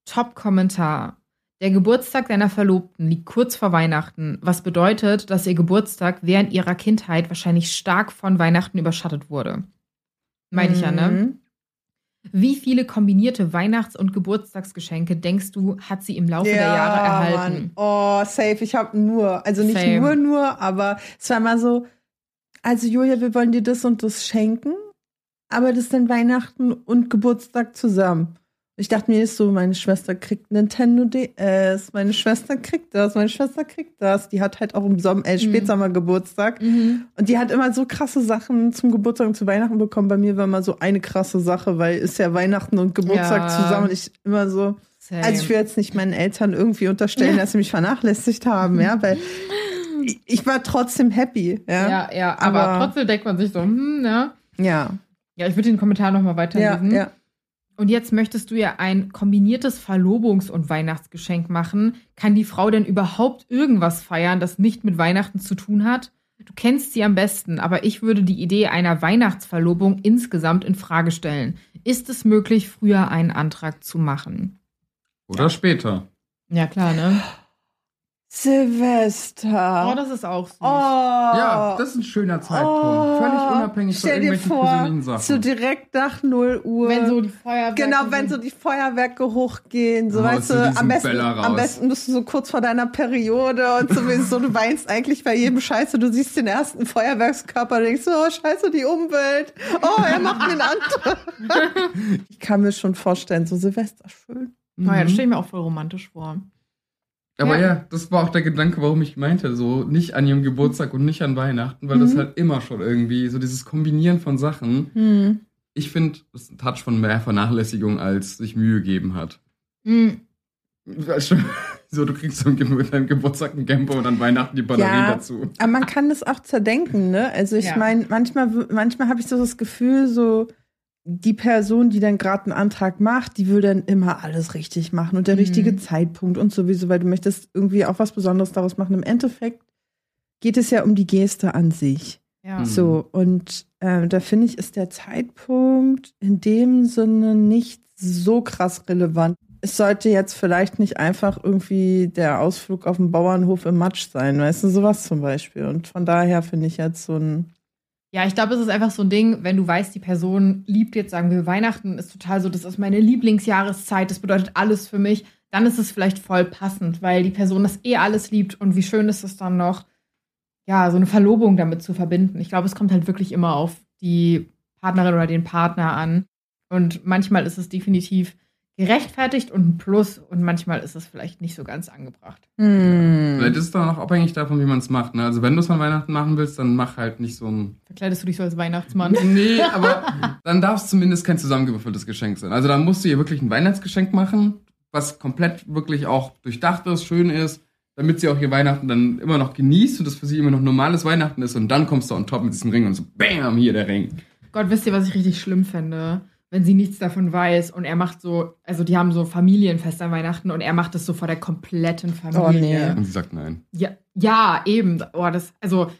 Top-Kommentar. Der Geburtstag deiner Verlobten liegt kurz vor Weihnachten, was bedeutet, dass ihr Geburtstag während ihrer Kindheit wahrscheinlich stark von Weihnachten überschattet wurde. Meinte ich ja, ne? Mhm. Wie viele kombinierte Weihnachts- und Geburtstagsgeschenke denkst du, hat sie im Laufe der Jahre erhalten? Mann. Oh, safe. Ich habe nur, also nicht Same. nur, nur, aber es war mal so, also Julia, wir wollen dir das und das schenken, aber das dann Weihnachten und Geburtstag zusammen. Ich dachte mir ist so, meine Schwester kriegt Nintendo DS, meine Schwester kriegt das, meine Schwester kriegt das. Die hat halt auch im Sommer, äh, Spätsommer Geburtstag. Mhm. Und die hat immer so krasse Sachen zum Geburtstag und zu Weihnachten bekommen. Bei mir war immer so eine krasse Sache, weil ist ja Weihnachten und Geburtstag Ja. zusammen. Ich immer so, Same. also ich will jetzt nicht meinen Eltern irgendwie unterstellen, dass sie mich vernachlässigt haben, ja, weil <laughs> ich, war trotzdem happy, ja. ja, ja, aber, Aber- trotzdem denkt man sich so, hm, ne? Ja, Ja, ich würde den Kommentar nochmal ja, weiterlesen. ja. Und jetzt möchtest du ja ein kombiniertes Verlobungs- und Weihnachtsgeschenk machen. Kann die Frau denn überhaupt irgendwas feiern, das nicht mit Weihnachten zu tun hat? Du kennst sie am besten, aber ich würde die Idee einer Weihnachtsverlobung insgesamt in Frage stellen. Ist es möglich, früher einen Antrag zu machen? Oder später. Ja, klar, ne? Silvester. Oh, das ist auch süß. Oh. Ja, das ist ein schöner Zeitpunkt. Oh. Völlig unabhängig von Stell dir irgendwelchen vor, persönlichen Sachen. so direkt nach 0 Uhr. wenn so die Feuerwerke Genau, wenn so die Feuerwerke hochgehen, so Oh, weißt du, am besten, am besten bist du so kurz vor deiner Periode und sowieso, du weinst eigentlich bei jedem Scheiße, du siehst den ersten Feuerwerkskörper, denkst so, oh scheiße, die Umwelt, oh, er macht mir einen Antrag. <laughs> ich kann mir schon vorstellen, so Silvester schön. Oh ja, das Mhm. stelle ich mir auch voll romantisch vor. Aber ja. Ja. das war auch der Gedanke, warum ich meinte, so nicht an ihrem Geburtstag und nicht an Weihnachten, weil das Mhm. halt immer schon irgendwie, so dieses Kombinieren von Sachen, Hm. ich finde, das ist ein Touch von mehr Vernachlässigung, als sich Mühe gegeben hat. Mhm. Weißt du, <laughs> so, du kriegst so mit deinem Geburtstag ein Camper und an Weihnachten die Batterie Ja. dazu. Aber man kann das auch zerdenken, ne? Also ich Ja. meine, manchmal, manchmal habe ich so das Gefühl, so die Person, die dann gerade einen Antrag macht, die will dann immer alles richtig machen und der Mhm. richtige Zeitpunkt und sowieso, weil du möchtest irgendwie auch was Besonderes daraus machen. Im Endeffekt geht es ja um die Geste an sich. Ja. Mhm. So, und äh, da finde ich, ist der Zeitpunkt in dem Sinne nicht so krass relevant. Es sollte jetzt vielleicht nicht einfach irgendwie der Ausflug auf dem Bauernhof im Matsch sein, weißt du, sowas zum Beispiel. Und von daher finde ich jetzt so ein. Ja, ich glaube, es ist einfach so ein Ding, wenn du weißt, die Person liebt jetzt, sagen wir, Weihnachten ist total so, das ist meine Lieblingsjahreszeit, das bedeutet alles für mich, dann ist es vielleicht voll passend, weil die Person das eh alles liebt und wie schön ist es dann noch, ja, so eine Verlobung damit zu verbinden. Ich glaube, es kommt halt wirklich immer auf die Partnerin oder den Partner an. Und manchmal ist es definitiv gerechtfertigt und ein Plus und manchmal ist es vielleicht nicht so ganz angebracht. Hm. Vielleicht ist es dann auch abhängig davon, wie man es macht. Ne? Also wenn du es an Weihnachten machen willst, dann mach halt nicht so ein. Verkleidest du dich so als Weihnachtsmann? <laughs> Nee, aber dann darf es zumindest kein zusammengewürfeltes Geschenk sein. Also dann musst du ihr wirklich ein Weihnachtsgeschenk machen, was komplett wirklich auch durchdacht ist, schön ist, damit sie auch ihr Weihnachten dann immer noch genießt und das für sie immer noch normales Weihnachten ist und dann kommst du on top mit diesem Ring und so, bam, hier der Ring. Gott, wisst ihr, was ich richtig schlimm fände? Wenn sie nichts davon weiß und er macht so, also die haben so Familienfest an Weihnachten und er macht das so vor der kompletten Familie. Und sie sagt nein. Ja, ja, eben. Oh, das, also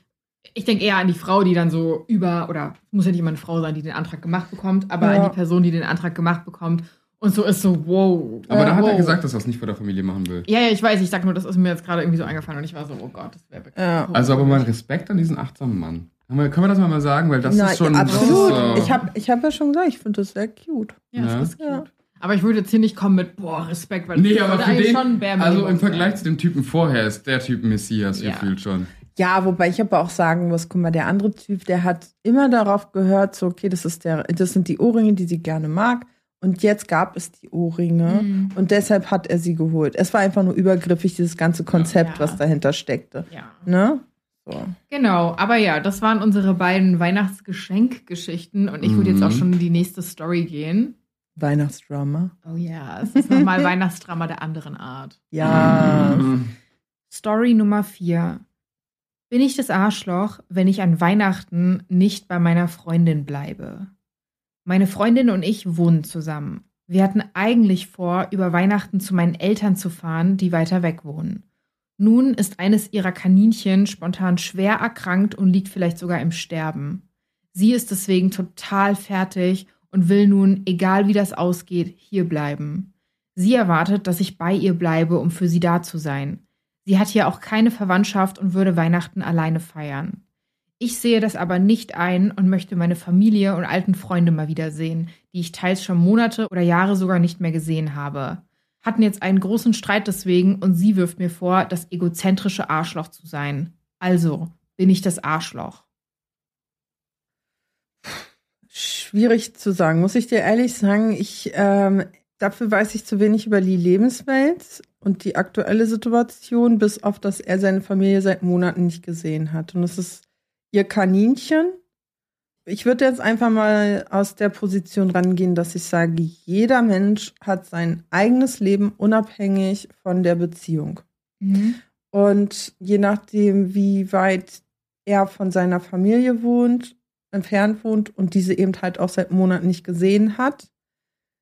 ich denke eher an die Frau, die dann so über, oder es muss ja nicht immer eine Frau sein, die den Antrag gemacht bekommt, aber Ja. an die Person, die den Antrag gemacht bekommt und so ist so, wow. Aber da hat wow. er gesagt, dass er es nicht vor der Familie machen will. Ja, ja, ich weiß, ich sag nur, das ist mir jetzt gerade irgendwie so eingefallen und ich war so, oh Gott, das wäre. Ja. Also aber mal Respekt an diesen achtsamen Mann. Können wir, können wir das mal sagen? Weil das Na, ist schon. ja, absolut. Das äh, Ich habe ich hab ja schon gesagt, ich finde das sehr cute. Ja, das Ja. ist cute. Ja. Aber ich würde jetzt hier nicht kommen mit, boah, Respekt, weil Nee, das aber für eigentlich den, schon also im Vergleich sein. zu dem Typen vorher ist der Typ Messias Ja. gefühlt schon. Ja, wobei ich aber auch sagen muss, guck mal, der andere Typ, der hat immer darauf gehört, so, okay, das ist der, das sind die Ohrringe, die sie gerne mag. Und jetzt gab es die Ohrringe Mhm. und deshalb hat er sie geholt. Es war einfach nur übergriffig, dieses ganze Konzept, Ja. was dahinter steckte. Ja. Ne? So. Genau, aber ja, das waren unsere beiden Weihnachtsgeschenkgeschichten und ich würde jetzt Mhm. auch schon in die nächste Story gehen. Weihnachtsdrama. Oh ja, es ist nochmal <laughs> Weihnachtsdrama der anderen Art. Ja. Mhm. Story Nummer 4. Bin ich das Arschloch, wenn ich an Weihnachten nicht bei meiner Freundin bleibe? Meine Freundin und ich wohnen zusammen. Wir hatten eigentlich vor, über Weihnachten zu meinen Eltern zu fahren, die weiter weg wohnen. Nun ist eines ihrer Kaninchen spontan schwer erkrankt und liegt vielleicht sogar im Sterben. Sie ist deswegen total fertig und will nun, egal wie das ausgeht, hier bleiben. Sie erwartet, dass ich bei ihr bleibe, um für sie da zu sein. Sie hat hier auch keine Verwandtschaft und würde Weihnachten alleine feiern. Ich sehe das aber nicht ein und möchte meine Familie und alten Freunde mal wiedersehen, die ich teils schon Monate oder Jahre sogar nicht mehr gesehen habe. Hatten jetzt einen großen Streit deswegen und sie wirft mir vor, das egozentrische Arschloch zu sein. Also bin ich das Arschloch. Schwierig zu sagen, muss ich dir ehrlich sagen. Ich, ähm, dafür weiß ich zu wenig über die Lebenswelt und die aktuelle Situation, bis auf dass er seine Familie seit Monaten nicht gesehen hat. Und es ist ihr Kaninchen. Ich würde jetzt einfach mal aus der Position rangehen, dass ich sage, jeder Mensch hat sein eigenes Leben unabhängig von der Beziehung. Und je nachdem, wie weit er von seiner Familie wohnt, entfernt wohnt und diese eben halt auch seit Monaten nicht gesehen hat,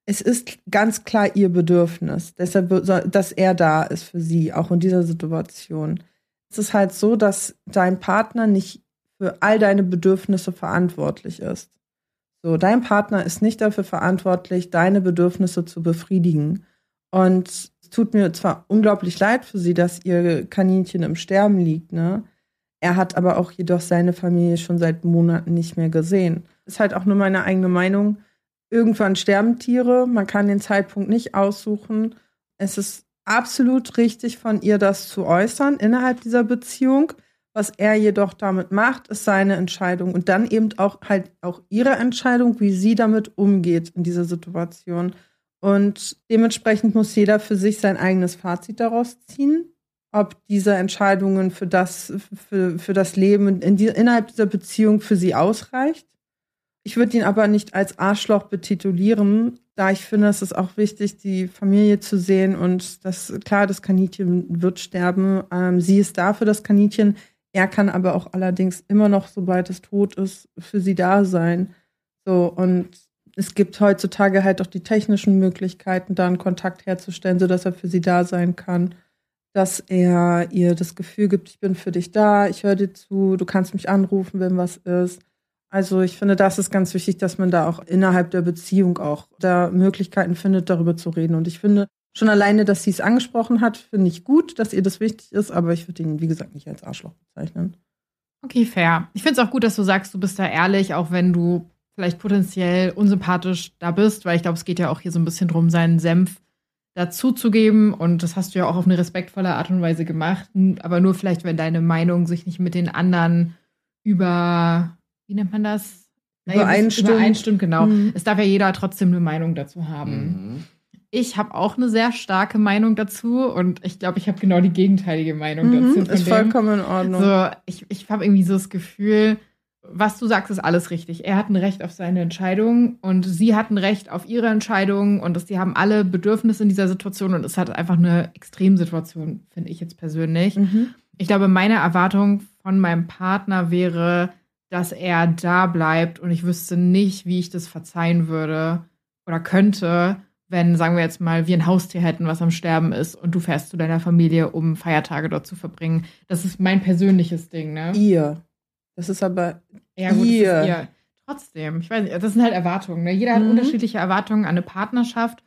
es ist ganz klar ihr Bedürfnis, deshalb, dass er da ist für sie, auch in dieser Situation. Es ist halt so, dass dein Partner nicht für all deine Bedürfnisse verantwortlich ist. So, dein Partner ist nicht dafür verantwortlich, deine Bedürfnisse zu befriedigen. Und es tut mir zwar unglaublich leid für sie, dass ihr Kaninchen im Sterben liegt, ne? Er hat aber auch jedoch seine Familie schon seit Monaten nicht mehr gesehen. Ist halt auch nur meine eigene Meinung. Irgendwann sterben Tiere, man kann den Zeitpunkt nicht aussuchen. Es ist absolut richtig von ihr, das zu äußern innerhalb dieser Beziehung. Was er jedoch damit macht, ist seine Entscheidung und dann eben auch halt auch ihre Entscheidung, wie sie damit umgeht in dieser Situation. Und dementsprechend muss jeder für sich sein eigenes Fazit daraus ziehen. ob diese Entscheidungen für das, für, für das Leben in die, innerhalb dieser Beziehung für sie ausreicht. Ich würde ihn aber nicht als Arschloch betitulieren, da ich finde, es ist auch wichtig, die Familie zu sehen und das, klar, das Kaninchen wird sterben. Ähm, sie ist da für das Kaninchen. Er kann aber auch allerdings immer noch, sobald es tot ist, für sie da sein. So, und es gibt heutzutage halt auch die technischen Möglichkeiten, da einen Kontakt herzustellen, sodass er für sie da sein kann. Dass er ihr das Gefühl gibt, ich bin für dich da, ich höre dir zu, du kannst mich anrufen, wenn was ist. Also ich finde, das ist ganz wichtig, dass man da auch innerhalb der Beziehung auch da Möglichkeiten findet, darüber zu reden. Und ich finde schon alleine, dass sie es angesprochen hat, finde ich gut, dass ihr das wichtig ist, aber ich würde ihn, wie gesagt, nicht als Arschloch bezeichnen. Okay, fair. Ich finde es auch gut, dass du sagst, du bist da ehrlich, auch wenn du vielleicht potenziell unsympathisch da bist, weil ich glaube, es geht ja auch hier so ein bisschen drum, seinen Senf dazuzugeben. Und das hast du ja auch auf eine respektvolle Art und Weise gemacht. Aber nur vielleicht, wenn deine Meinung sich nicht mit den anderen über, wie nennt man das? Übereinstimmt. Übereinstimmt, genau. Mhm. Es darf ja jeder trotzdem eine Meinung dazu haben. Mhm. Ich habe auch eine sehr starke Meinung dazu und ich glaube, ich habe genau die gegenteilige Meinung mhm, dazu. Ist vollkommen in Ordnung. So, ich ich habe irgendwie so das Gefühl, was du sagst, ist alles richtig. Er hat ein Recht auf seine Entscheidung und sie hat ein Recht auf ihre Entscheidung und dass die haben alle Bedürfnisse in dieser Situation und es hat einfach eine Extremsituation, finde ich jetzt persönlich. Mhm. Ich glaube, meine Erwartung von meinem Partner wäre, dass er da bleibt und ich wüsste nicht, wie ich das verzeihen würde oder könnte, wenn, sagen wir jetzt mal, wir ein Haustier hätten, was am Sterben ist und du fährst zu deiner Familie, um Feiertage dort zu verbringen. Das ist mein persönliches Ding, ne? Ihr. Das ist aber ja, gut, ihr. Ihr. Trotzdem, ich weiß nicht, das sind halt Erwartungen. Ne? Jeder hat mhm. unterschiedliche Erwartungen an eine Partnerschaft.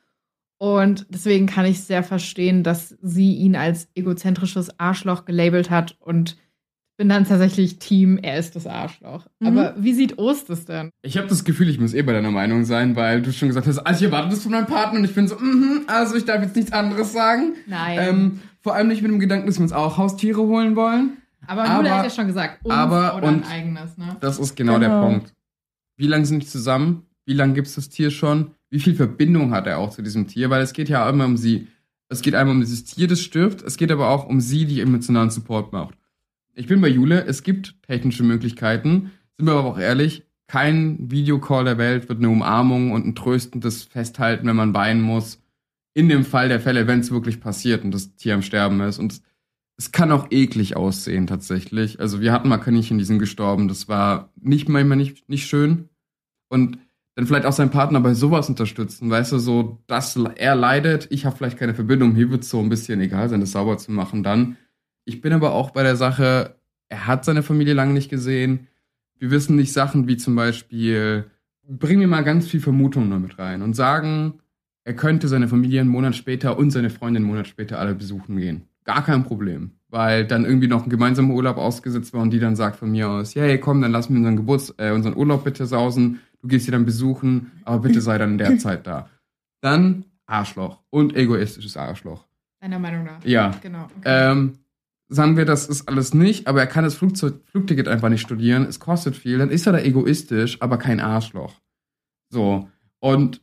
Und deswegen kann ich sehr verstehen, dass sie ihn als egozentrisches Arschloch gelabelt hat und bin dann tatsächlich Team, er ist das Arschloch. Mhm. Aber wie sieht Ost es denn? Ich habe das Gefühl, ich muss eh bei deiner Meinung sein, weil du schon gesagt hast, also ich erwarte das von meinem Partner und ich bin so, mm also ich darf jetzt nichts anderes sagen. Nein. Ähm, vor allem nicht mit dem Gedanken, dass wir uns auch Haustiere holen wollen. Aber, aber Nula hat ja schon gesagt, uns aber, oder ein eigenes, ne? Das ist genau, genau. der Punkt. Wie lange sind die zusammen? Wie lange gibt es das Tier schon? Wie viel Verbindung hat er auch zu diesem Tier? Weil es geht ja immer um sie. Es geht einmal um dieses Tier, das stirbt. Es geht aber auch um sie, die emotionalen Support macht. Ich bin bei Jule, es gibt technische Möglichkeiten. Sind wir aber auch ehrlich, kein Videocall der Welt wird eine Umarmung und ein tröstendes Festhalten, wenn man weinen muss. In dem Fall der Fälle, wenn es wirklich passiert und das Tier am Sterben ist. Und es kann auch eklig aussehen, tatsächlich. Also, wir hatten mal Kaninchen, die sind gestorben. Das war nicht manchmal nicht, nicht schön. Und dann vielleicht auch seinen Partner bei sowas unterstützen, weißt du, so, dass er leidet, ich habe vielleicht keine Verbindung, hier wird es so ein bisschen egal sein, das sauber zu machen dann. Ich bin aber auch bei der Sache, er hat seine Familie lange nicht gesehen. Wir wissen nicht Sachen wie zum Beispiel, bringen wir mal ganz viel Vermutung noch mit rein und sagen, er könnte seine Familie einen Monat später und seine Freundin einen Monat später alle besuchen gehen. Gar kein Problem. Weil dann irgendwie noch ein gemeinsamer Urlaub ausgesetzt war und die dann sagt von mir aus, hey, komm, dann lass mir unseren Geburts-, äh, unseren Urlaub bitte sausen. Du gehst sie dann besuchen, aber bitte sei dann in der Zeit da. Dann Arschloch und egoistisches Arschloch. Deiner Meinung nach? Ja. Genau. Okay. Ähm, sagen wir, das ist alles nicht, aber er kann das Flugzeug, Flugticket einfach nicht studieren, es kostet viel, dann ist er da egoistisch, aber kein Arschloch. So. Und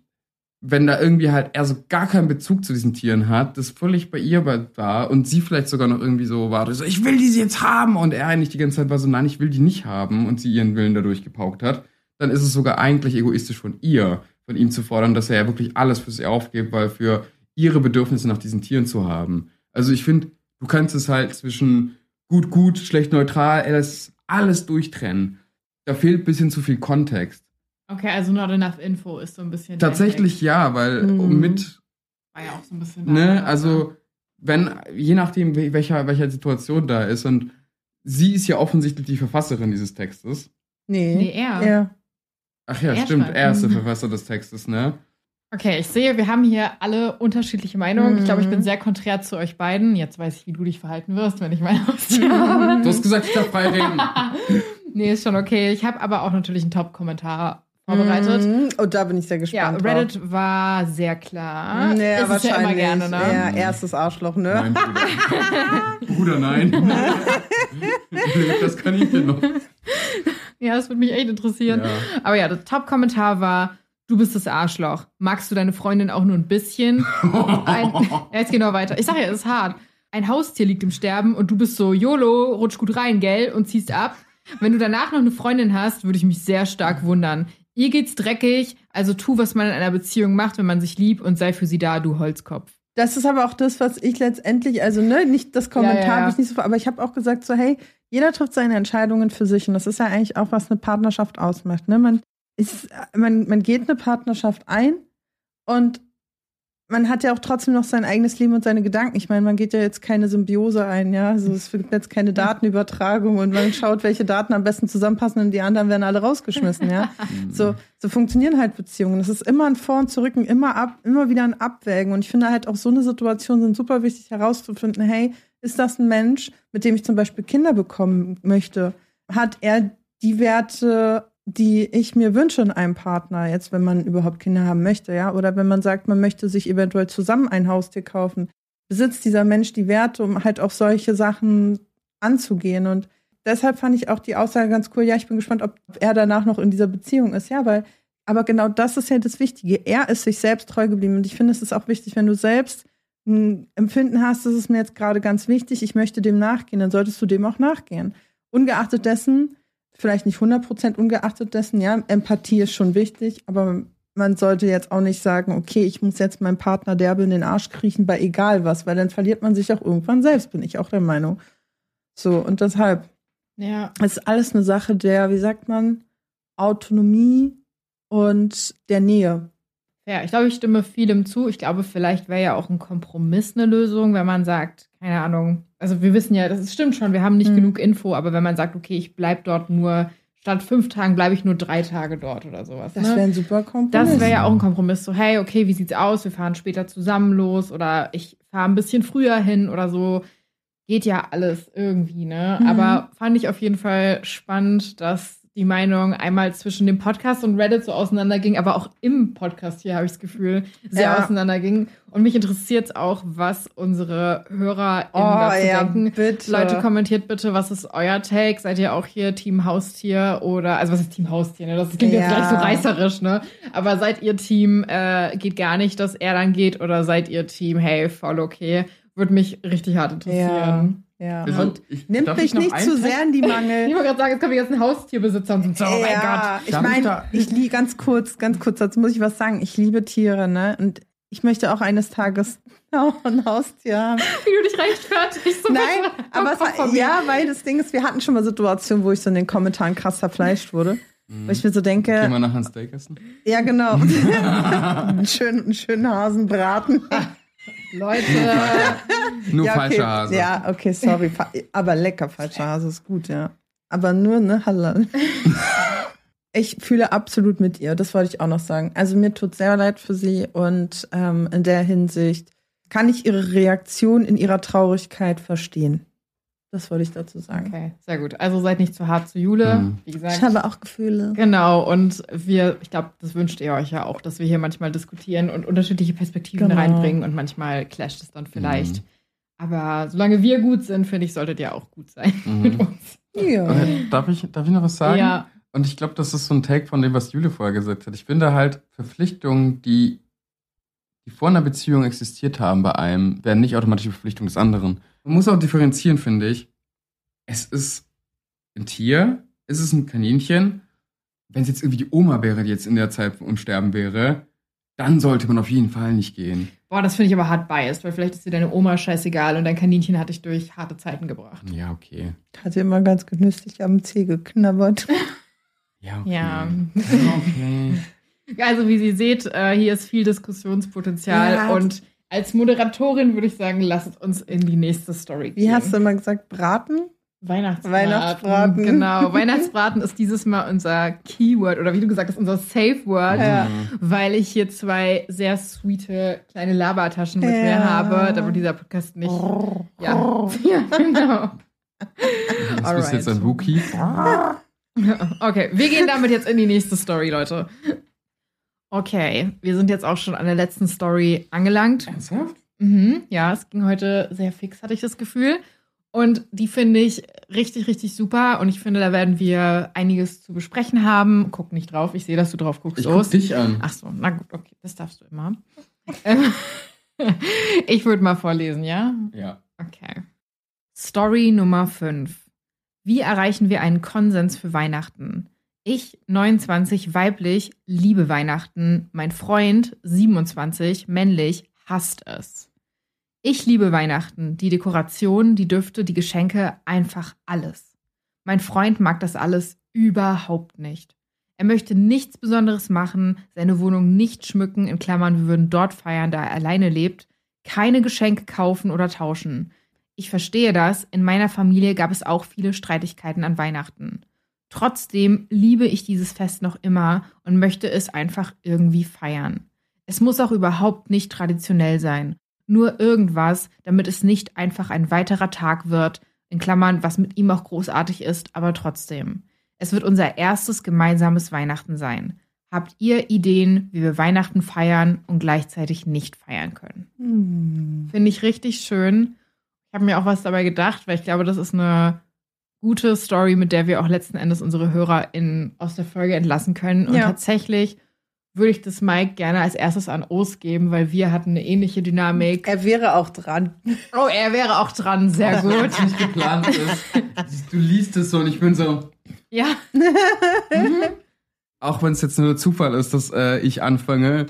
wenn da irgendwie halt er so gar keinen Bezug zu diesen Tieren hat, das völlig bei ihr war und sie vielleicht sogar noch irgendwie so war, so, ich will diese jetzt haben und er eigentlich die ganze Zeit war so, nein, ich will die nicht haben und sie ihren Willen dadurch gepaukt hat, dann ist es sogar eigentlich egoistisch von ihr, von ihm zu fordern, dass er ja wirklich alles für sie aufgibt, weil für ihre Bedürfnisse nach diesen Tieren zu haben. Also ich finde, Du kannst es halt zwischen gut, gut, schlecht, neutral, ey, das alles durchtrennen. Da fehlt ein bisschen zu viel Kontext. Okay, also not enough info ist so ein bisschen. Tatsächlich ja, weil mhm. mit. War ja auch so ein bisschen. Ne, also, wenn, je nachdem, welcher, welcher Situation da ist, und sie ist ja offensichtlich die Verfasserin dieses Textes. Nee. Nee, er. er. Ach ja, er stimmt, schreibt. er ist der Verfasser des Textes, ne? Okay, ich sehe, wir haben hier alle unterschiedliche Meinungen. Mhm. Ich glaube, ich bin sehr konträr zu euch beiden. Jetzt weiß ich, wie du dich verhalten wirst, wenn ich mein Haustier <laughs> habe. Du hast gesagt, ich darf frei reden. <laughs> nee, ist schon okay. Ich habe aber auch natürlich einen Top-Kommentar vorbereitet. Mhm. Und da bin ich sehr gespannt. Ja, Reddit drauf. war sehr klar. Ja, ist wahrscheinlich. Ja, immer gerne, ne? ja, erstes Arschloch, ne? Nein, Bruder. <laughs> Bruder, nein. das kann ich dir noch. Ja, das würde mich echt interessieren. Ja. Aber ja, der Top-Kommentar war Du bist das Arschloch. Magst du deine Freundin auch nur ein bisschen? Ein, <laughs> jetzt geht noch weiter. Ich sag ja, es ist hart. ein Haustier liegt im Sterben und du bist so, YOLO, rutsch gut rein, gell, und ziehst ab. Wenn du danach noch eine Freundin hast, würde ich mich sehr stark wundern. Ihr geht's dreckig, also tu, was man in einer Beziehung macht, wenn man sich liebt und sei für sie da, du Holzkopf. Das ist aber auch das, was ich letztendlich, also ne, nicht das Kommentar, Ja, ja, ja. hab ich nicht so, aber ich habe auch gesagt so, hey, jeder trifft seine Entscheidungen für sich und das ist ja eigentlich auch, was eine Partnerschaft ausmacht. Ne? Man, ist, man, man geht eine Partnerschaft ein und man hat ja auch trotzdem noch sein eigenes Leben und seine Gedanken. Ich meine, man geht ja jetzt keine Symbiose ein, ja. Also es gibt jetzt keine Datenübertragung und man schaut, welche Daten am besten zusammenpassen und die anderen werden alle rausgeschmissen, ja. <laughs> So, so funktionieren halt Beziehungen. Das ist immer ein Vor- und Zurücken, immer ab, immer wieder ein Abwägen. Und ich finde halt auch so eine Situation sind super wichtig herauszufinden, hey, ist das ein Mensch, mit dem ich zum Beispiel Kinder bekommen möchte? Hat er die Werte, die ich mir wünsche in einem Partner, jetzt wenn man überhaupt Kinder haben möchte, ja? Oder wenn man sagt, man möchte sich eventuell zusammen ein Haustier kaufen. Besitzt dieser Mensch die Werte, um halt auch solche Sachen anzugehen? Und deshalb fand ich auch die Aussage ganz cool. Ja, ich bin gespannt, ob er danach noch in dieser Beziehung ist. Ja, weil, aber genau das ist ja das Wichtige. Er ist sich selbst treu geblieben. Und ich finde, es ist auch wichtig, wenn du selbst ein Empfinden hast, das ist mir jetzt gerade ganz wichtig, ich möchte dem nachgehen, dann solltest du dem auch nachgehen. Ungeachtet dessen, vielleicht nicht 100% ungeachtet dessen, ja, Empathie ist schon wichtig, aber man sollte jetzt auch nicht sagen, okay, ich muss jetzt meinem Partner derbe in den Arsch kriechen bei egal was, weil dann verliert man sich auch irgendwann selbst, bin ich auch der Meinung. So, und deshalb, Ja. es ist alles eine Sache der, wie sagt man, Autonomie und der Nähe. Ja, ich glaube, ich stimme vielem zu. Ich glaube, vielleicht wäre ja auch ein Kompromiss eine Lösung, wenn man sagt, keine Ahnung, also wir wissen ja, das ist- stimmt schon, wir haben nicht Mhm. genug Info, aber wenn man sagt, okay, ich bleibe dort nur, statt fünf Tagen bleibe ich nur drei Tage dort oder sowas. Das ne? wäre ein super Kompromiss. Das wäre ja auch ein Kompromiss. So, hey, okay, wie sieht's aus? Wir fahren später zusammen los oder ich fahre ein bisschen früher hin oder so. Geht ja alles irgendwie, ne? Mhm. Aber fand ich auf jeden Fall spannend, dass die Meinung einmal zwischen dem Podcast und Reddit so auseinanderging, aber auch im Podcast hier habe ich das Gefühl, sehr Ja. auseinanderging. Und mich interessiert auch, was unsere HörerInnen Oh, dazu ja, denken. bitte. Leute, kommentiert bitte, was ist euer Take? Seid ihr auch hier Team Haustier oder, also was ist Team Haustier, ne? Das klingt jetzt Ja. gleich so reißerisch, ne? Aber seid ihr Team, äh, geht gar nicht, dass er dann geht oder seid ihr Team, hey, voll okay? Würde mich richtig hart interessieren. Ja. Also, und ich- nimmt mich ich nicht zu Take? sehr in die Ich Mangel. wollte gerade sagen, jetzt kommen die ganzen Haustierbesitzer und sind so, oh mein ja, Gott. ich ich meine, ich liebe ganz kurz, ganz kurz, dazu muss ich was sagen. Ich liebe Tiere, ne? Und ich möchte auch eines Tages <laughs> auch ein Haustier haben. Wie du dich rechtfertigst. So Nein, aber es war, ja, weil das Ding ist, wir hatten schon mal Situationen, wo ich so in den Kommentaren krass zerfleischt wurde. Weil ich mir so denke, Gehen wir nachher ein Steak essen? ja genau, <laughs> einen schönen, einen schönen Hasenbraten. <laughs> Leute, <laughs> Nur ja, okay. falscher Hase. Ja, okay, sorry. Aber lecker falscher Hase ist gut, ja. Aber nur, ne, Halal. <laughs> Ich fühle absolut mit ihr, das wollte ich auch noch sagen. Also mir tut sehr leid für sie und ähm, in der Hinsicht kann ich ihre Reaktion in ihrer Traurigkeit verstehen. Das wollte ich dazu sagen. okay, sehr gut. Also seid nicht zu hart zu Jule, Mhm. wie gesagt. Ich habe auch Gefühle. Genau, und wir, ich glaube, das wünscht ihr euch ja auch, dass wir hier manchmal diskutieren und unterschiedliche Perspektiven Genau. reinbringen und manchmal clasht es dann vielleicht. Mhm. Aber solange wir gut sind, finde ich, solltet ihr auch gut sein Mhm. mit uns. Ja. Äh, Darf ich, darf ich noch was sagen? Ja, Und ich glaube, das ist so ein Take von dem, was Jule vorher gesagt hat. Ich finde halt, Verpflichtungen, die, die vor einer Beziehung existiert haben bei einem, werden nicht automatisch die Verpflichtung des anderen. Man muss auch differenzieren, finde ich. Es ist ein Tier, es ist ein Kaninchen. Wenn es jetzt irgendwie die Oma wäre, die jetzt in der Zeit im Sterben wäre, dann sollte man auf jeden Fall nicht gehen. boah, das finde ich aber hart biased, weil vielleicht ist dir deine Oma scheißegal und dein Kaninchen hat dich durch harte Zeiten gebracht. Ja, okay. Hat sie immer ganz genüsslich am Zeh geknabbert. <laughs> Ja, okay. Ja. okay. <laughs> Also, wie Sie seht, äh, hier ist viel Diskussionspotenzial Ja. und als Moderatorin würde ich sagen, lasst uns in die nächste Story gehen. Wie hast du immer gesagt? Braten? Weihnachtsbraten. Weihnachtsbraten. Genau. <laughs> Weihnachtsbraten ist dieses Mal unser Keyword oder wie du gesagt hast, unser Safe Word, Ja. Weil ich hier zwei sehr sweete kleine Labertaschen mit Ja. mir habe, da wo dieser Podcast nicht. Ja, ja <laughs> genau. Das Alright. ist jetzt ein Wookie. <laughs> Okay, wir gehen damit jetzt in die nächste Story, Leute. Okay, wir sind jetzt auch schon an der letzten Story angelangt. Ernsthaft? Mhm, ja, es ging heute sehr fix, hatte ich das Gefühl. Und die finde ich richtig, richtig super. Und ich finde, da werden wir einiges zu besprechen haben. Guck nicht drauf. Ich sehe, dass du drauf guckst. Ich guck dich an. Ach so, na gut, okay, das darfst du immer. <laughs> Ich würde mal vorlesen, ja? Ja. Okay. Story Nummer 5. Wie erreichen wir einen Konsens für Weihnachten? Ich, 29, weiblich, liebe Weihnachten. Mein Freund, 27, männlich, hasst es. Ich liebe Weihnachten, die Dekoration, die Düfte, die Geschenke, einfach alles. Mein Freund mag das alles überhaupt nicht. Er möchte nichts Besonderes machen, seine Wohnung nicht schmücken, in Klammern, wir würden dort feiern, da er alleine lebt, keine Geschenke kaufen oder tauschen. Ich verstehe das, in meiner Familie gab es auch viele Streitigkeiten an Weihnachten. Trotzdem liebe ich dieses Fest noch immer und möchte es einfach irgendwie feiern. Es muss auch überhaupt nicht traditionell sein. Nur irgendwas, damit es nicht einfach ein weiterer Tag wird, in Klammern, was mit ihm auch großartig ist, aber trotzdem. Es wird unser erstes gemeinsames Weihnachten sein. Habt ihr Ideen, wie wir Weihnachten feiern und gleichzeitig nicht feiern können? Hm. Finde ich richtig schön. Ich habe mir auch was dabei gedacht, weil ich glaube, das ist eine gute Story, mit der wir auch letzten Endes unsere Hörer in, aus der Folge entlassen können. Und Ja. tatsächlich würde ich das Mike gerne als erstes an Os geben, weil wir hatten eine ähnliche Dynamik. Er wäre auch dran. Oh, er wäre auch dran, sehr gut. Was nicht geplant ist. <laughs> Du liest es so und ich bin so, Ja, <laughs> auch wenn es jetzt nur Zufall ist, dass äh, ich anfange,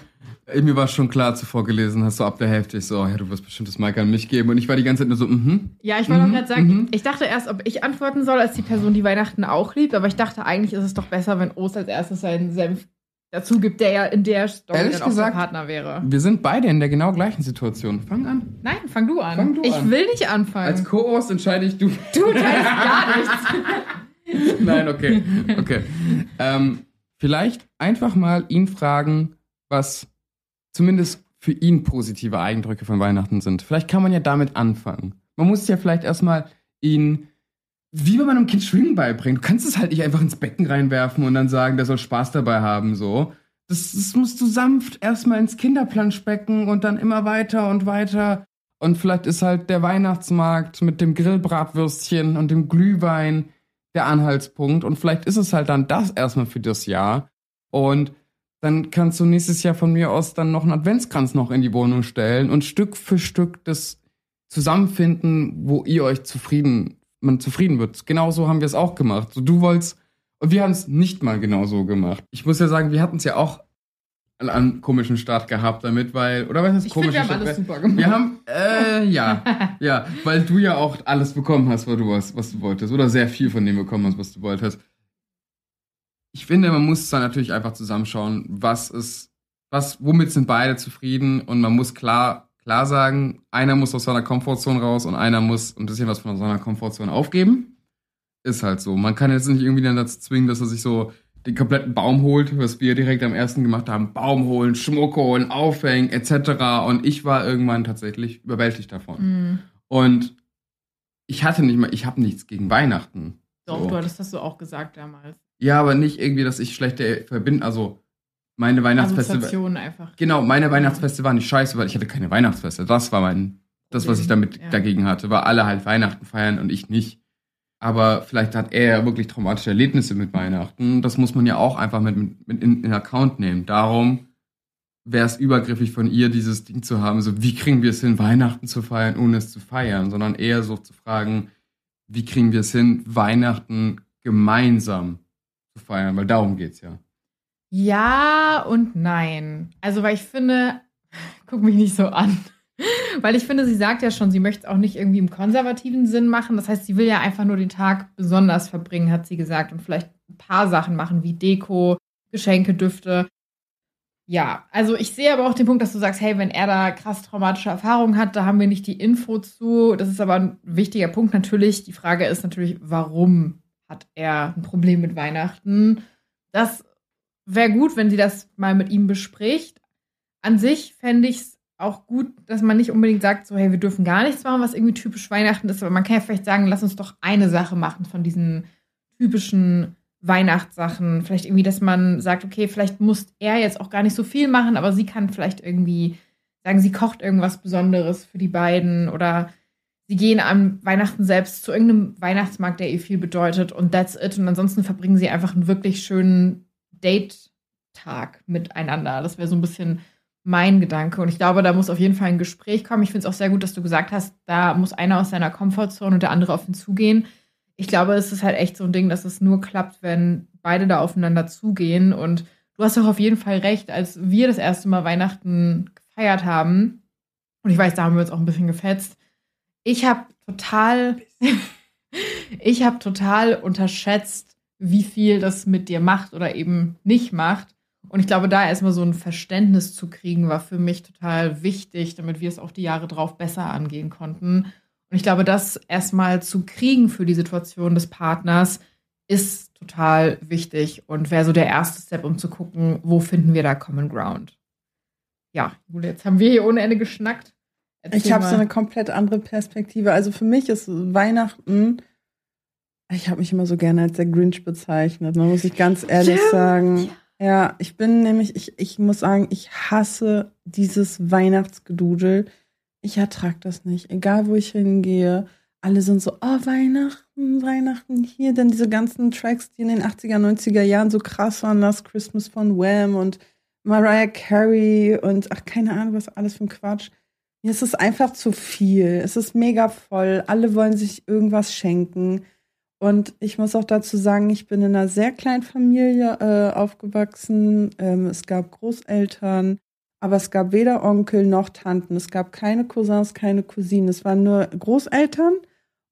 mir war schon klar zuvor gelesen, hast du ab der Hälfte, ich so, oh, ja, du wirst bestimmt das Mike an mich geben. Und ich war die ganze Zeit nur so, mhm. ja, ich wollte auch Mhm, gerade sagen, mhm. ich dachte erst, ob ich antworten soll als die Person, die Weihnachten auch liebt, aber ich dachte, eigentlich ist es doch besser, wenn Os als erstes seinen Senf dazu gibt, der ja in der Story Ehrlich dann auch gesagt- der Partner wäre. Wir sind beide in der genau gleichen Situation. Fang an. Nein, fang du an. Fang du ich an. will nicht anfangen. Als Co-Host entscheide ich du. du weißt <laughs> gar nichts. Nein, okay. Okay. Ähm, vielleicht einfach mal ihn fragen, was zumindest für ihn positive Eindrücke von Weihnachten sind. Vielleicht kann man ja damit anfangen. Man muss ja vielleicht erstmal ihn, wie wenn man einem Kind Schwingen beibringt. Du kannst es halt nicht einfach ins Becken reinwerfen und dann sagen, der soll Spaß dabei haben, so. Das, das musst du sanft erstmal ins Kinderplanschbecken und dann immer weiter und weiter. Und vielleicht ist halt der Weihnachtsmarkt mit dem Grillbratwürstchen und dem Glühwein der Anhaltspunkt. Und vielleicht ist es halt dann das erstmal für das Jahr. Und dann kannst du nächstes Jahr von mir aus dann noch einen Adventskranz noch in die Wohnung stellen und Stück für Stück das zusammenfinden, wo ihr euch zufrieden, man zufrieden wird. Genauso haben wir es auch gemacht. So, du wolltest, und wir haben es nicht mal genauso gemacht. Ich muss ja sagen, wir hatten es ja auch einen, einen komischen Start gehabt damit, weil, oder was ist Ich finde, wir haben Start? alles super gemacht. Wir haben, äh, ja, <laughs> ja, weil du ja auch alles bekommen hast, was du, was, was du wolltest. Oder sehr viel von dem bekommen hast, was du wolltest. Ich finde, man muss dann natürlich einfach zusammenschauen, was ist, was, womit sind beide zufrieden und man muss klar, klar sagen, einer muss aus seiner Komfortzone raus und einer muss ein bisschen was von seiner Komfortzone aufgeben. Ist halt so. Man kann jetzt nicht irgendwie dann dazu zwingen, dass er sich so den kompletten Baum holt, was wir direkt am ersten gemacht haben. Baum holen, Schmuck holen, aufhängen, etc. Und ich war irgendwann tatsächlich überwältigt davon. Mhm. Und ich hatte nicht mal, ich habe nichts gegen Weihnachten. Doch, So. du hattest das so auch gesagt damals. Ja, aber nicht irgendwie, dass ich schlechte Verbinden, also meine Weihnachtsfeste. Einfach. Genau, meine Weihnachtsfeste waren nicht scheiße, weil ich hatte keine Weihnachtsfeste. Das war mein, das, was ich damit Ja. dagegen hatte, war alle halt Weihnachten feiern und ich nicht. Aber vielleicht hat er ja wirklich traumatische Erlebnisse mit Weihnachten. Das muss man ja auch einfach mit, mit, mit in, in Account nehmen. Darum wäre es übergriffig von ihr, dieses Ding zu haben, so wie kriegen wir es hin, Weihnachten zu feiern, ohne es zu feiern, sondern eher so zu fragen, wie kriegen wir es hin, Weihnachten gemeinsam zu feiern, weil darum geht's ja. Ja und nein. Also, weil ich finde, <laughs> guck mich nicht so an. <laughs> Weil ich finde, sie sagt ja schon, sie möchte es auch nicht irgendwie im konservativen Sinn machen. Das heißt, sie will ja einfach nur den Tag besonders verbringen, hat sie gesagt. Und vielleicht ein paar Sachen machen, wie Deko, Geschenke, Düfte. Ja, also ich sehe aber auch den Punkt, dass du sagst, hey, wenn er da krass traumatische Erfahrungen hat, da haben wir nicht die Info zu. Das ist aber ein wichtiger Punkt natürlich. Die Frage ist natürlich, warum hat er ein Problem mit Weihnachten? Das wäre gut, wenn sie das mal mit ihm bespricht. An sich fände ich es auch gut, dass man nicht unbedingt sagt, so, hey, wir dürfen gar nichts machen, was irgendwie typisch Weihnachten ist. Aber man kann ja vielleicht sagen, lass uns doch eine Sache machen von diesen typischen Weihnachtssachen. Vielleicht irgendwie, dass man sagt, okay, vielleicht muss er jetzt auch gar nicht so viel machen, aber sie kann vielleicht irgendwie sagen, sie kocht irgendwas Besonderes für die beiden oder sie gehen am Weihnachten selbst zu irgendeinem Weihnachtsmarkt, der ihr viel bedeutet und that's it. Und ansonsten verbringen sie einfach einen wirklich schönen Date-Tag miteinander. Das wäre so ein bisschen mein Gedanke. Und ich glaube, da muss auf jeden Fall ein Gespräch kommen. Ich finde es auch sehr gut, dass du gesagt hast, da muss einer aus seiner Komfortzone und der andere auf ihn zugehen. Ich glaube, es ist halt echt so ein Ding, dass es nur klappt, wenn beide da aufeinander zugehen. Und du hast doch auf jeden Fall recht, als wir das erste Mal Weihnachten gefeiert haben, und ich weiß, da haben wir uns auch ein bisschen gefetzt. Ich habe total, <laughs> ich habe total unterschätzt, wie viel das mit dir macht oder eben nicht macht. Und ich glaube, da erstmal so ein Verständnis zu kriegen, war für mich total wichtig, damit wir es auch die Jahre drauf besser angehen konnten. Und ich glaube, das erstmal zu kriegen für die Situation des Partners ist total wichtig und wäre so der erste Step, um zu gucken, wo finden wir da Common Ground. Ja, jetzt haben wir hier ohne Ende geschnackt. Erzähl ich habe so eine komplett andere Perspektive. Also für mich ist Weihnachten, ich habe mich immer so gerne als der Grinch bezeichnet, da muss ich ganz ehrlich Stimmt. sagen. Ja, ich bin nämlich, ich, ich muss sagen, ich hasse dieses Weihnachtsgedudel. Ich ertrage das nicht. Egal, wo ich hingehe. Alle sind so, oh, Weihnachten, Weihnachten hier. Denn diese ganzen Tracks, die in den 80er, 90er Jahren so krass waren, das Christmas von Wham und Mariah Carey und ach, keine Ahnung, was alles für ein Quatsch. Mir ist es einfach zu viel. Es ist mega voll. Alle wollen sich irgendwas schenken. Und ich muss auch dazu sagen, ich bin in einer sehr kleinen Familie äh, aufgewachsen. Ähm, es gab Großeltern, aber es gab weder Onkel noch Tanten. Es gab keine Cousins, keine Cousinen. Es waren nur Großeltern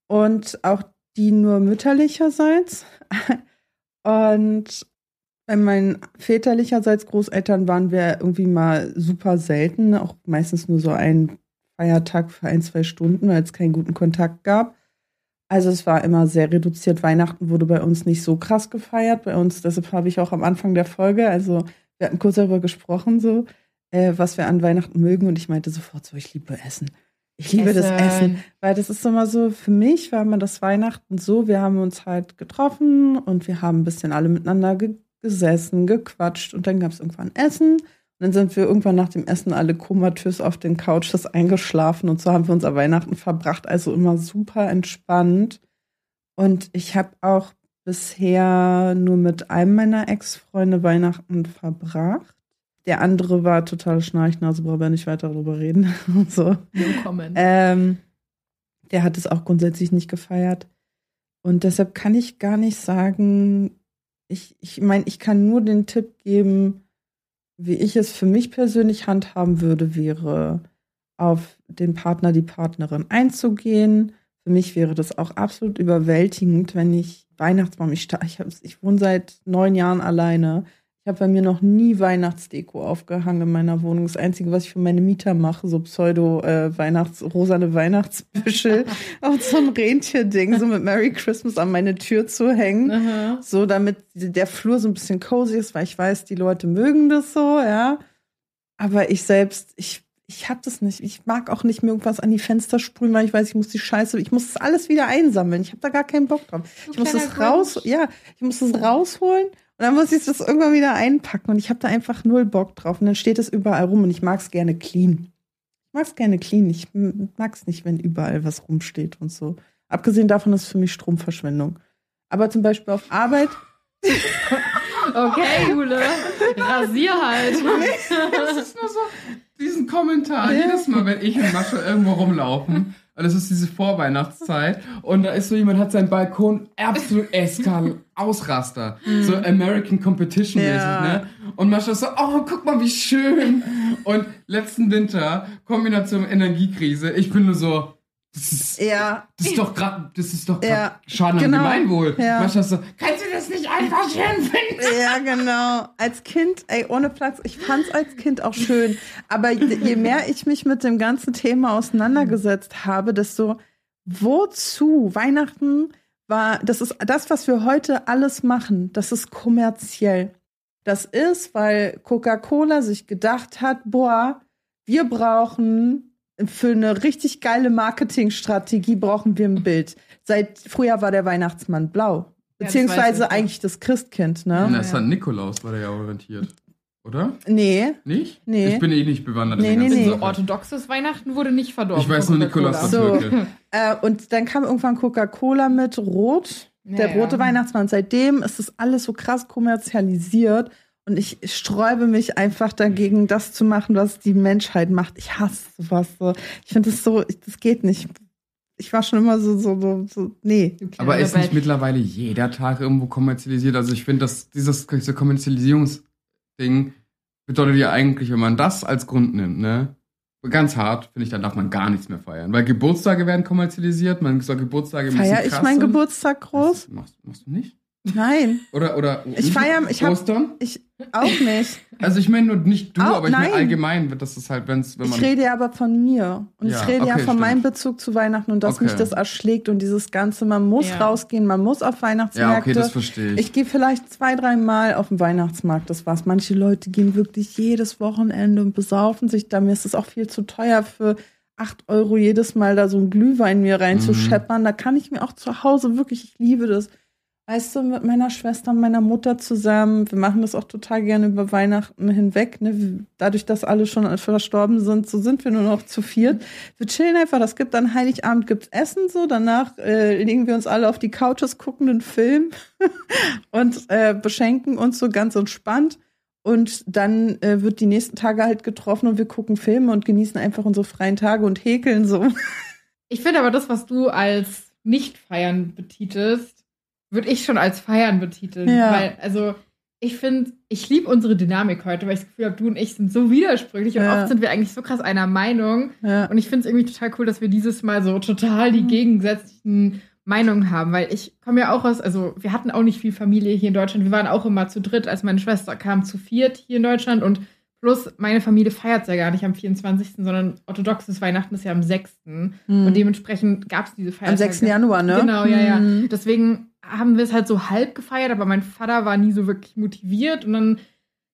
und auch die nur mütterlicherseits. <laughs> und bei meinen väterlicherseits Großeltern waren wir irgendwie mal super selten, auch meistens nur so ein Feiertag für ein, zwei Stunden, weil es keinen guten Kontakt gab. Also es war immer sehr reduziert. Weihnachten wurde bei uns nicht so krass gefeiert. Bei uns, deshalb habe ich auch am Anfang der Folge, also wir hatten kurz darüber gesprochen, so, äh, was wir an Weihnachten mögen. Und ich meinte sofort so, ich liebe Essen. Ich liebe Essen. das Essen. Weil das ist immer so, für mich war immer das Weihnachten so, wir haben uns halt getroffen und wir haben ein bisschen alle miteinander ge gesessen, gequatscht und dann gab es irgendwann Essen dann sind wir irgendwann nach dem Essen alle komatös auf den Couches eingeschlafen und so haben wir unser Weihnachten verbracht. Also immer super entspannt. Und ich habe auch bisher nur mit einem meiner Ex-Freunde Weihnachten verbracht. Der andere war total Schnarchnase, brauchen wir nicht weiter darüber reden. <laughs> so. Willkommen. Ähm, der hat es auch grundsätzlich nicht gefeiert. Und deshalb kann ich gar nicht sagen, ich, ich meine, ich kann nur den Tipp geben, wie ich es für mich persönlich handhaben würde, wäre auf den Partner, die Partnerin einzugehen. Für mich wäre das auch absolut überwältigend, wenn ich Weihnachtsbaum, ich, ich, ich wohne seit neun Jahren alleine. Ich habe bei mir noch nie Weihnachtsdeko aufgehangen in meiner Wohnung. Das Einzige, was ich für meine Mieter mache, so Pseudo-Weihnachts-, äh, rosane Weihnachtsbüschel <laughs> und so ein Rentierding, so mit Merry Christmas an meine Tür zu hängen. Aha. So, damit der Flur so ein bisschen cozy ist, weil ich weiß, die Leute mögen das so, ja. Aber ich selbst, ich, ich hab das nicht. Ich mag auch nicht mehr irgendwas an die Fenster sprühen, weil ich weiß, ich muss die Scheiße, ich muss das alles wieder einsammeln. Ich habe da gar keinen Bock drauf. Ich muss das raus, ja, ich muss das rausholen und dann muss ich das irgendwann wieder einpacken und ich habe da einfach null Bock drauf. Und dann steht es überall rum und ich mag es gerne clean. Ich mag es gerne clean. Ich mag es nicht, wenn überall was rumsteht und so. Abgesehen davon ist es für mich Stromverschwendung. Aber zum Beispiel auf Arbeit. <laughs> okay, Jule. Rasier halt. <laughs> das ist nur so diesen Kommentar. Ja. Jedes Mal, wenn ich und Mascha irgendwo rumlaufen und es ist diese Vorweihnachtszeit und da ist so jemand, hat seinen Balkon absolut eskal Ausraster. So. American Competition mäßig, ja. ne? Und Mascha ist so, oh, guck mal, wie schön. Und letzten Winter, Kombination Energiekrise, ich bin nur so, das ist, ja. das ist doch gerade, das ist doch ja. Schaden genau. am Gemeinwohl. Ja. Ist so, kannst du das nicht einfach schön finden? <laughs> Ja, genau. Als Kind, ey, ohne Platz, ich fand's als Kind auch schön. Aber je mehr ich mich mit dem ganzen Thema auseinandergesetzt habe, desto wozu Weihnachten war, das ist das, was wir heute alles machen, das ist kommerziell. Das ist, weil Coca-Cola sich gedacht hat, boah, wir brauchen für eine richtig geile Marketingstrategie brauchen wir ein Bild. Seit früher war der Weihnachtsmann blau. Beziehungsweise ja, das eigentlich das Christkind, ne? Ja, St. Nikolaus war der ja orientiert. Oder? Nee. Nicht? Nee. Ich bin eh nicht bewandert. Nee, nee, nee. So orthodoxes Weihnachten wurde nicht verdorben. Ich weiß nur, Nikolaus war so. äh, Und dann kam irgendwann Coca-Cola mit Rot. Der ja, rote ja. Weihnachtsmann. Seitdem ist das alles so krass kommerzialisiert. Und ich sträube mich einfach dagegen, das zu machen, was die Menschheit macht. Ich hasse sowas so. Ich finde das so, das geht nicht. Ich war schon immer so, so, so, so nee. Aber ist nicht mittlerweile jeder Tag irgendwo kommerzialisiert? Also ich finde, dass dieses diese Kommerzialisierungsding bedeutet ja eigentlich, wenn man das als Grund nimmt, ne? Ganz hart, finde ich, dann darf man gar nichts mehr feiern. Weil Geburtstage werden kommerzialisiert, man soll Geburtstage Feier ich meinen Geburtstag groß? Machst, machst du nicht? Nein. Oder, oder ich feiere, ich habe Ostern? Ich auch nicht. Also ich meine nur nicht du, Auch- aber ich meine allgemein, das ist halt, wenn's, wenn man. Ich rede ja aber von mir. Und Ja, ich rede ja okay, von meinem stimmt. Bezug zu Weihnachten und dass Okay. mich das erschlägt und dieses Ganze, man muss Ja. rausgehen, man muss auf ja, Weihnachtsmärkte. okay, das verstehe ich. ich gehe vielleicht zwei, drei Mal auf den Weihnachtsmarkt, das war's. Manche Leute gehen wirklich jedes Wochenende und besaufen sich da. Mir ist es auch viel zu teuer für acht Euro jedes Mal da so ein Glühwein mir reinzuscheppern. Mhm. Da kann ich mir auch zu Hause wirklich, ich liebe das. Weißt du, mit meiner Schwester und meiner Mutter zusammen, wir machen das auch total gerne über Weihnachten hinweg. Ne? Dadurch, dass alle schon verstorben sind, so sind wir nur noch zu viert. Wir chillen einfach, das gibt dann Heiligabend, gibt's Essen so, danach äh, legen wir uns alle auf die Couches, gucken einen Film <laughs> und äh, beschenken uns so ganz entspannt. Und dann äh, wird die nächsten Tage halt getroffen und wir gucken Filme und genießen einfach unsere freien Tage und häkeln so. Ich finde aber das, was du als Nicht-Feiern betitelst, würde ich schon als Feiern betiteln. Ja. Weil, also, ich finde, ich liebe unsere Dynamik heute, weil ich das Gefühl habe, du und ich sind so widersprüchlich und Ja. oft sind wir eigentlich so krass einer Meinung. Ja. Und ich finde es irgendwie total cool, dass wir dieses Mal so total die Mhm. gegensätzlichen Meinungen haben, weil ich komme ja auch aus, also wir hatten auch nicht viel Familie hier in Deutschland. Wir waren auch immer zu dritt, als meine Schwester kam, zu viert hier in Deutschland und plus meine Familie feiert ja gar nicht am 24., sondern orthodoxes Weihnachten ist ja am 6. Hm. Und dementsprechend gab es diese Am Feiertage. 6. Januar, ne? Genau, ja, ja. Hm. Deswegen haben wir es halt so halb gefeiert, aber mein Vater war nie so wirklich motiviert und dann,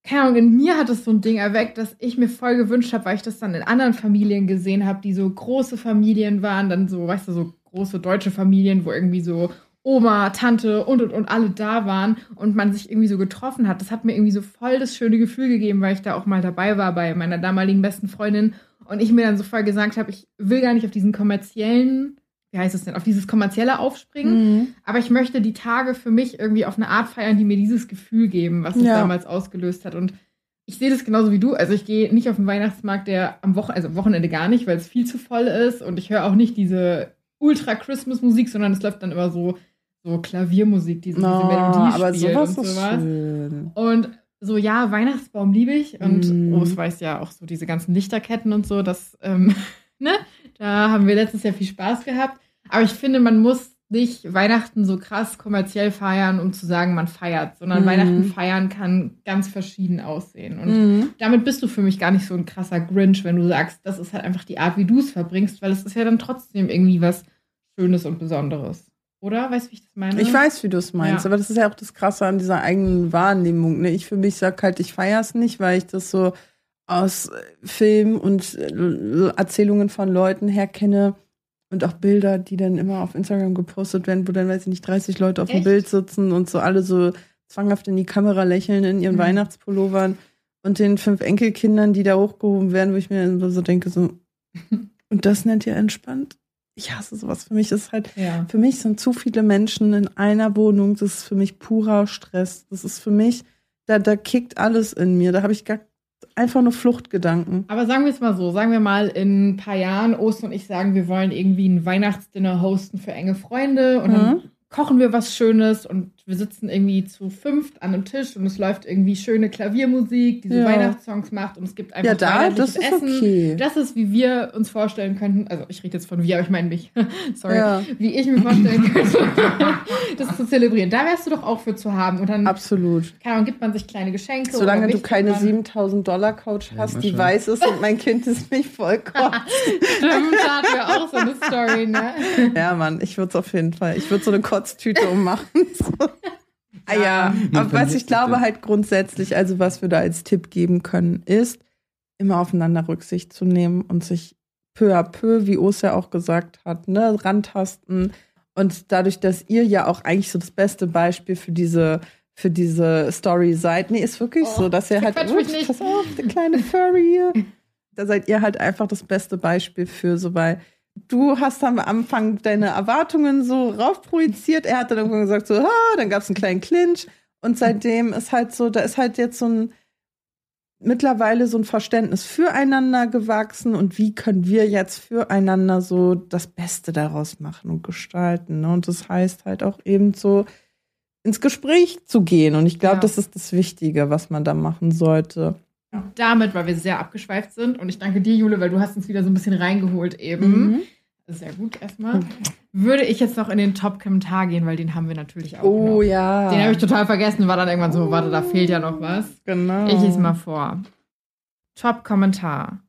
keine Ahnung, in mir hat es so ein Ding erweckt, dass ich mir voll gewünscht habe, weil ich das dann in anderen Familien gesehen habe, die so große Familien waren, dann so, weißt du, so große deutsche Familien, wo irgendwie so Oma, Tante und und und alle da waren und man sich irgendwie so getroffen hat. Das hat mir irgendwie so voll das schöne Gefühl gegeben, weil ich da auch mal dabei war bei meiner damaligen besten Freundin und ich mir dann so voll gesagt habe, ich will gar nicht auf diesen kommerziellen, wie heißt es denn, auf dieses kommerzielle aufspringen, Mhm. aber ich möchte die Tage für mich irgendwie auf eine Art feiern, die mir dieses Gefühl geben, was es Ja. damals ausgelöst hat. Und ich sehe das genauso wie du. Also ich gehe nicht auf den Weihnachtsmarkt, der am Wochenende, also am Wochenende gar nicht, weil es viel zu voll ist. Und ich höre auch nicht diese Ultra-Christmas-Musik, sondern es läuft dann immer so, so Klaviermusik, diese Oh, Melodie aber spielt sowas und sowas. schön. Und so, ja, Weihnachtsbaum liebe ich. Und Mm. oh, es weiß ja auch so diese ganzen Lichterketten und so, das, ähm, <laughs> ne, da haben wir letztes Jahr viel Spaß gehabt. Aber ich finde, man muss nicht Weihnachten so krass kommerziell feiern, um zu sagen, man feiert, sondern Mhm. Weihnachten feiern kann ganz verschieden aussehen. Und Mhm. damit bist du für mich gar nicht so ein krasser Grinch, wenn du sagst, das ist halt einfach die Art, wie du es verbringst, weil es ist ja dann trotzdem irgendwie was Schönes und Besonderes. Oder? Weißt du, wie ich das meine? Ich weiß, wie du es meinst, Ja. aber das ist ja auch das Krasse an dieser eigenen Wahrnehmung. Ne? Ich für mich sag halt, ich feiere es nicht, weil ich das so aus äh, Filmen und äh, Erzählungen von Leuten her kenne und auch Bilder, die dann immer auf Instagram gepostet werden, wo dann, weiß ich nicht, 30 Leute auf dem Echt? Bild sitzen und so alle so zwanghaft in die Kamera lächeln in ihren Mhm. Weihnachtspullovern und den fünf Enkelkindern, die da hochgehoben werden, wo ich mir dann so denke, so, <laughs> und das nennt ihr entspannt? Ich hasse sowas. Für mich ist halt Ja. für mich sind zu viele Menschen in einer Wohnung. Das ist für mich purer Stress. Das ist für mich, da, da kickt alles in mir. Da habe ich gar einfach nur Fluchtgedanken. Aber sagen wir es mal so, sagen wir mal in ein paar Jahren, Osten und ich sagen, wir wollen irgendwie ein Weihnachtsdinner hosten für enge Freunde und dann Mhm. kochen wir was Schönes und wir sitzen irgendwie zu fünft an einem Tisch und es läuft irgendwie schöne Klaviermusik, die so Ja. Weihnachtssongs macht und es gibt einfach Ja, da, das ist Essen. okay. Das ist, wie wir uns vorstellen könnten, also ich rede jetzt von wir, aber ich meine mich, <laughs> sorry, Ja. wie ich mir vorstellen könnte, <laughs> das zu zelebrieren. Da wärst du doch auch für zu haben und dann Absolut. keine Ahnung, gibt man sich kleine Geschenke. Solange oder du keine man- 7000 Dollar Couch Ja, hast, die weiß ist und mein Kind ist nicht vollkommen. <laughs> Stimmt, da hatten wir auch so eine Story, ne? ja, Mann, ich würde es auf jeden Fall. Ich würde so eine Kotztüte ummachen. So. Ah ja, aber was ich glaube halt grundsätzlich, also was wir da als Tipp geben können, ist, immer aufeinander Rücksicht zu nehmen und sich peu à peu, wie Os ja auch gesagt hat, ne, rantasten. Und dadurch, dass ihr ja auch eigentlich so das beste Beispiel für diese für diese Story seid. Nee, ist wirklich Oh, so, dass ihr halt, mich ups, nicht. pass auf, der kleine Furry hier. Da seid ihr halt einfach das beste Beispiel für, so weil du hast am Anfang deine Erwartungen so raufprojiziert. Er hat dann irgendwann gesagt, so, ah, dann gab es einen kleinen Clinch. Und seitdem ist halt so, da ist halt jetzt so ein mittlerweile so ein Verständnis füreinander gewachsen und wie können wir jetzt füreinander so das Beste daraus machen und gestalten. Ne? Und das heißt halt auch eben so ins Gespräch zu gehen. Und ich glaube, Ja. das ist das Wichtige, was man da machen sollte. Damit, weil wir sehr abgeschweift sind. Und ich danke dir, Jule, weil du hast uns wieder so ein bisschen reingeholt eben. Mhm. Sehr gut erstmal. Würde ich jetzt noch in den Top-Kommentar gehen, weil den haben wir natürlich auch Oh noch. ja. Den habe ich total vergessen, war dann irgendwann so, warte, da fehlt ja noch was. genau. Ich lese mal vor. Top-Kommentar.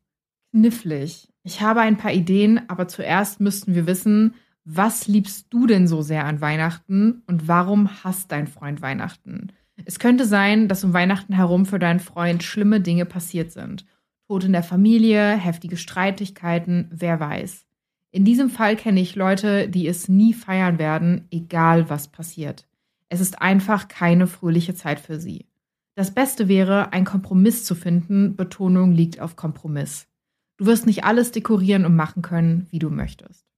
Knifflig. Ich habe ein paar Ideen, aber zuerst müssten wir wissen, was liebst du denn so sehr an Weihnachten und warum hasst dein Freund Weihnachten? Es könnte sein, dass um Weihnachten herum für deinen Freund schlimme Dinge passiert sind. Tod in der Familie, heftige Streitigkeiten, wer weiß. In diesem Fall kenne ich Leute, die es nie feiern werden, egal was passiert. Es ist einfach keine fröhliche Zeit für sie. Das Beste wäre, einen Kompromiss zu finden. Betonung liegt auf Kompromiss. Du wirst nicht alles dekorieren und machen können, wie du möchtest.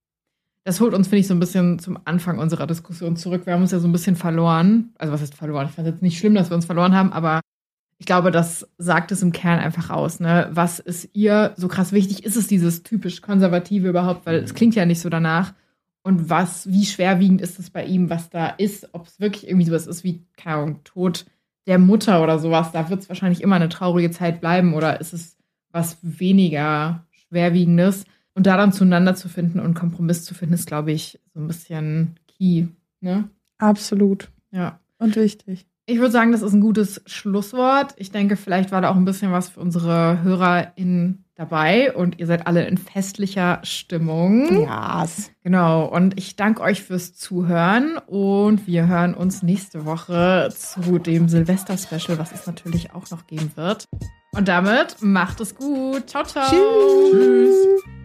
Das holt uns, finde ich, so ein bisschen zum Anfang unserer Diskussion zurück. Wir haben uns ja so ein bisschen verloren. Also was ist verloren? Ich fand es jetzt nicht schlimm, dass wir uns verloren haben, aber ich glaube, das sagt es im Kern einfach aus. Ne? Was ist ihr so krass wichtig? Ist es dieses typisch Konservative überhaupt? Weil es klingt ja nicht so danach. Und was, wie schwerwiegend ist es bei ihm, was da ist? Ob es wirklich irgendwie sowas ist wie, keine Ahnung, Tod der Mutter oder sowas, da wird es wahrscheinlich immer eine traurige Zeit bleiben oder ist es was weniger Schwerwiegendes? Und da dann zueinander zu finden und Kompromiss zu finden, ist, glaube ich, so ein bisschen key. Ne? Absolut. Ja. Und wichtig. Ich würde sagen, das ist ein gutes Schlusswort. Ich denke, vielleicht war da auch ein bisschen was für unsere HörerInnen dabei und ihr seid alle in festlicher Stimmung. Ja. Genau, und ich danke euch fürs Zuhören und wir hören uns nächste Woche zu dem Silvester-Special, was es natürlich auch noch geben wird. Und damit macht es gut. Ciao, ciao. Tschüss. Tschüss.